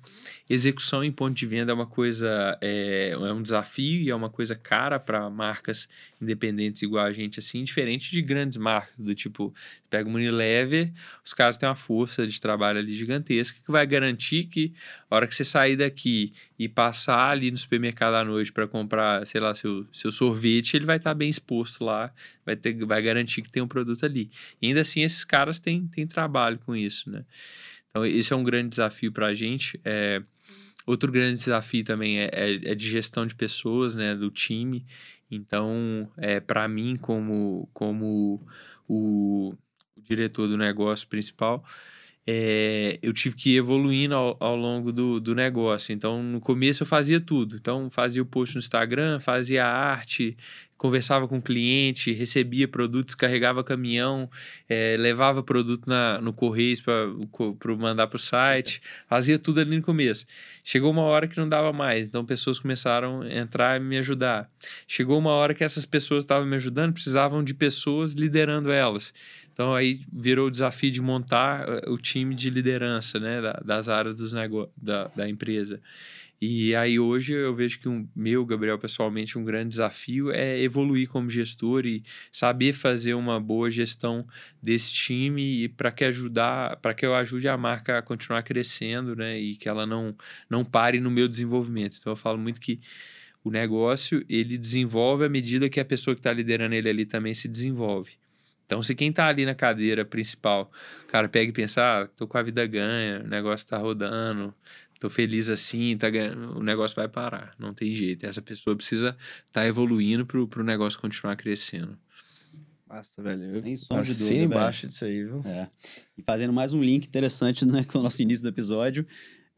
execução em ponto de venda é uma coisa, é, é um desafio e é uma coisa cara para marcas independentes igual a gente, assim, diferente de grandes marcas, do tipo, pega o Unilever, os caras têm uma força de trabalho ali gigantesca que vai garantir que a hora que você sair daqui e passar ali no supermercado à noite para comprar, sei lá, seu, seu sorvete, ele vai estar tá bem exposto lá, vai, ter, vai garantir que tem um produto ali. E ainda assim, esses caras têm, têm trabalho com isso, né? Então, esse é um grande desafio para a gente. É, outro grande desafio também é, é, é, de gestão de pessoas, né, do time. Então, é, para mim, como, como o, o diretor do negócio principal, é, eu tive que ir evoluindo ao, ao, longo do, do negócio. Então, no começo eu fazia tudo. Então, fazia o post no Instagram, fazia arte, conversava com o cliente, recebia produtos, carregava caminhão, é, levava produto na, no Correios para mandar para o site, fazia tudo ali no começo. Chegou uma hora que não dava mais, então pessoas começaram a entrar e me ajudar. Chegou uma hora que essas pessoas estavam me ajudando, precisavam de pessoas liderando elas. Então aí virou o desafio de montar eh, o time de liderança né, das áreas dos da, da empresa. E aí hoje eu vejo que o meu, Gabriel, pessoalmente, um grande desafio é evoluir como gestor e saber fazer uma boa gestão desse time e para que ajudar, para que eu ajude a marca a continuar crescendo, né, e que ela não não pare no meu desenvolvimento. Então eu falo muito que o negócio ele desenvolve à medida que a pessoa que está liderando ele ali também se desenvolve. Então, se quem está ali na cadeira principal, cara, pega e pensa, ah, tô com a vida ganha, o negócio está rodando, tô feliz assim, tá ganhando, o negócio vai parar, não tem jeito. Essa pessoa precisa estar tá evoluindo para o negócio continuar crescendo. Massa, velho. Sem som de dúvida. embaixo disso aí, viu? É. E fazendo mais um link interessante né, com o nosso início do episódio,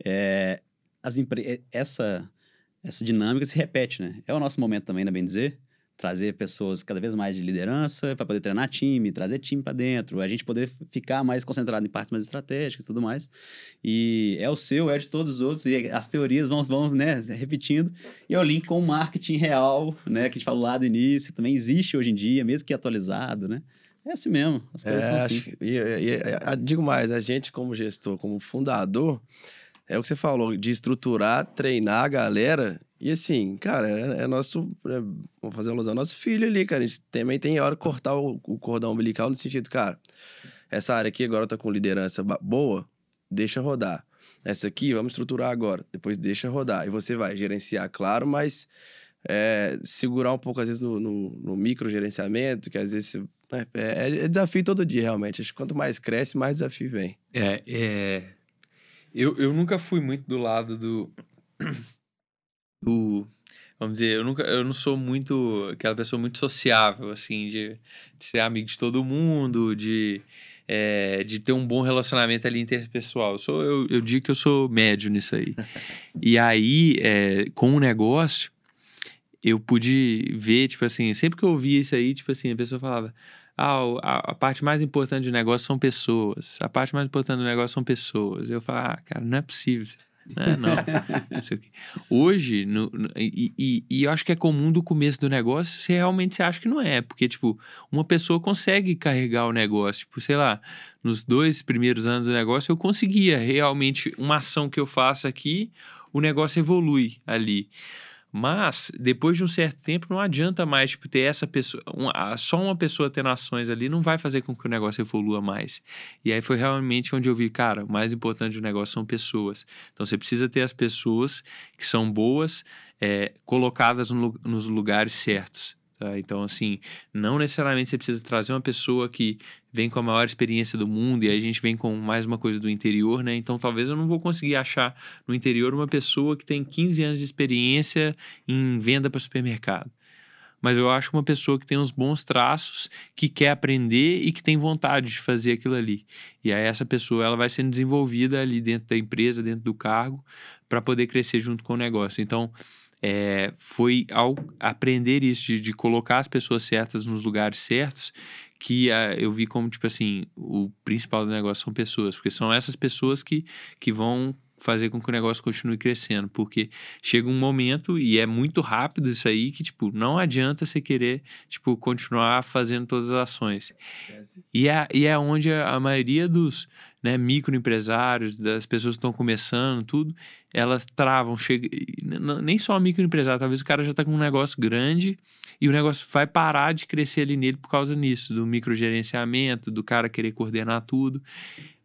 é, as empre... essa, essa dinâmica se repete, né? É o nosso momento também, né, bem dizer? Trazer pessoas cada vez mais de liderança para poder treinar time, trazer time para dentro, a gente poder ficar mais concentrado em partes mais estratégicas e tudo mais. E é o seu, é de todos os outros, e as teorias vão, vão né, repetindo. E é o link com o marketing real, né, que a gente falou lá do início, também existe hoje em dia, mesmo que atualizado, né? É assim mesmo, as coisas é, são assim. Que, e, e, e, digo mais, a gente como gestor, como fundador, é o que você falou, de estruturar, treinar a galera e assim, cara, é, é nosso. É, vamos fazer alusão ao nosso filho ali, cara. A gente também tem hora de cortar o, o, cordão umbilical no sentido, cara, essa área aqui agora tá com liderança boa, deixa rodar. Essa aqui, vamos estruturar agora, depois deixa rodar. E você vai gerenciar, claro, mas é, segurar um pouco, às vezes, no, no, no micro gerenciamento, que às vezes né, é, é, desafio todo dia, realmente. Acho que quanto mais cresce, mais desafio vem. É, é. Eu, eu nunca fui muito do lado do do vamos dizer, eu nunca eu não sou muito aquela pessoa muito sociável assim de, de ser amigo de todo mundo, de é, de ter um bom relacionamento ali interpessoal. Eu, sou, eu, eu digo que eu sou médio nisso aí. e aí, é, com o negócio, eu pude ver, tipo assim, sempre que eu ouvia isso aí, tipo assim, a pessoa falava, ah, a, a, parte mais importante do negócio são pessoas, a parte mais importante do negócio são pessoas. Eu falo, ah, cara, não é possível. Né? Não, não sei o quê. Hoje, no, no, e, e, e, eu acho que é comum do começo do negócio, você realmente você acha que não é, porque, tipo, uma pessoa consegue carregar o negócio, tipo, sei lá, nos dois primeiros anos do negócio, eu conseguia realmente, uma ação que eu faço aqui, o negócio evolui ali. Mas, depois de um certo tempo, não adianta mais tipo, ter essa pessoa. Só uma pessoa tendo ações ali não vai fazer com que o negócio evolua mais. E aí foi realmente onde eu vi, cara, o mais importante do negócio são pessoas. Então você precisa ter as pessoas que são boas, é, colocadas no, nos lugares certos. Tá? Então, assim, não necessariamente você precisa trazer uma pessoa que vem com a maior experiência do mundo e a gente vem com mais uma coisa do interior, né? Então, talvez eu não vou conseguir achar no interior uma pessoa que tem 15 anos de experiência em venda para supermercado. Mas eu acho uma pessoa que tem uns bons traços, que quer aprender e que tem vontade de fazer aquilo ali. E aí essa pessoa ela vai sendo desenvolvida ali dentro da empresa, dentro do cargo, para poder crescer junto com o negócio. Então, é, foi ao aprender isso, de, de, colocar as pessoas certas nos lugares certos, que uh, eu vi como, tipo assim, o principal do negócio são pessoas, porque são essas pessoas que, que vão fazer com que o negócio continue crescendo, porque chega um momento e é muito rápido isso aí que tipo não adianta você querer tipo continuar fazendo todas as ações. E é, e é onde a, maioria dos né, microempresários, das pessoas que estão começando, tudo, elas travam, chega, nem só microempresário, talvez o cara já está com um negócio grande e o negócio vai parar de crescer ali nele por causa nisso, do microgerenciamento, do cara querer coordenar tudo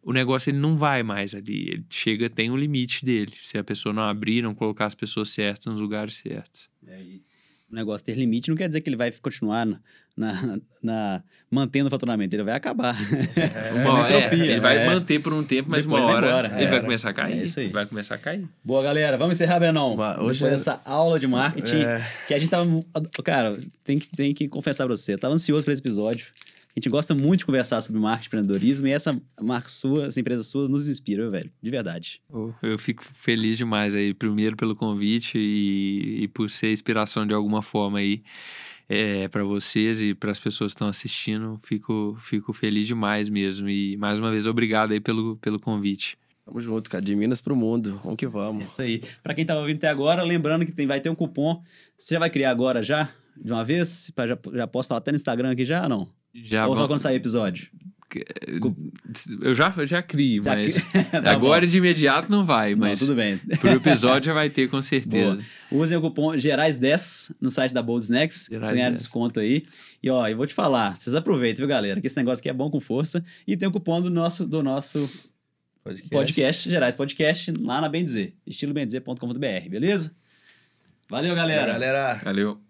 o negócio ele não vai mais ali. Ele chega, tem um limite dele. Se a pessoa não abrir, não colocar as pessoas certas nos lugares certos. É, o negócio ter limite não quer dizer que ele vai continuar na, na, na mantendo o faturamento, ele vai acabar. É, uma, é, ele vai é. manter por um tempo, mas Depois uma hora ele vai começar a cair. É isso aí. Vai começar a cair. Boa, galera. Vamos encerrar, Brenão. Hoje Depois dessa aula de marketing, é. que a gente tava... Cara, tem que, tem que confessar pra você, eu tava ansioso por esse episódio. A gente gosta muito de conversar sobre marketing e empreendedorismo e essa marca sua, essa empresa sua nos inspira, velho. De verdade. Eu fico feliz demais aí, primeiro pelo convite e, e por ser inspiração de alguma forma aí é, para vocês e para as pessoas que estão assistindo. Fico, fico feliz demais mesmo. E mais uma vez, obrigado aí pelo, pelo convite. Tamo junto, cara. De Minas pro mundo. Vamos que vamos. É isso aí. Para quem tá ouvindo até agora, lembrando que tem, vai ter um cupom. Você já vai criar agora já? De uma vez? Já, já posso falar até no Instagram aqui já ou não? Já Ou só quando sair episódio? Eu já, já crio, já mas tá agora bom. de imediato não vai, mas não, tudo bem. pro episódio já vai ter com certeza. Boa. Usem o cupom Gerais10 no site da Bold Snacks, Gerais ganhar desconto aí. E ó, eu vou te falar, vocês aproveitem, viu, galera, que esse negócio aqui é bom com força. E tem o cupom do nosso, do nosso podcast. podcast Gerais Podcast, lá na Bem Dizer, estilobendizer.com.br, beleza? Valeu, galera. Valeu, galera. Valeu.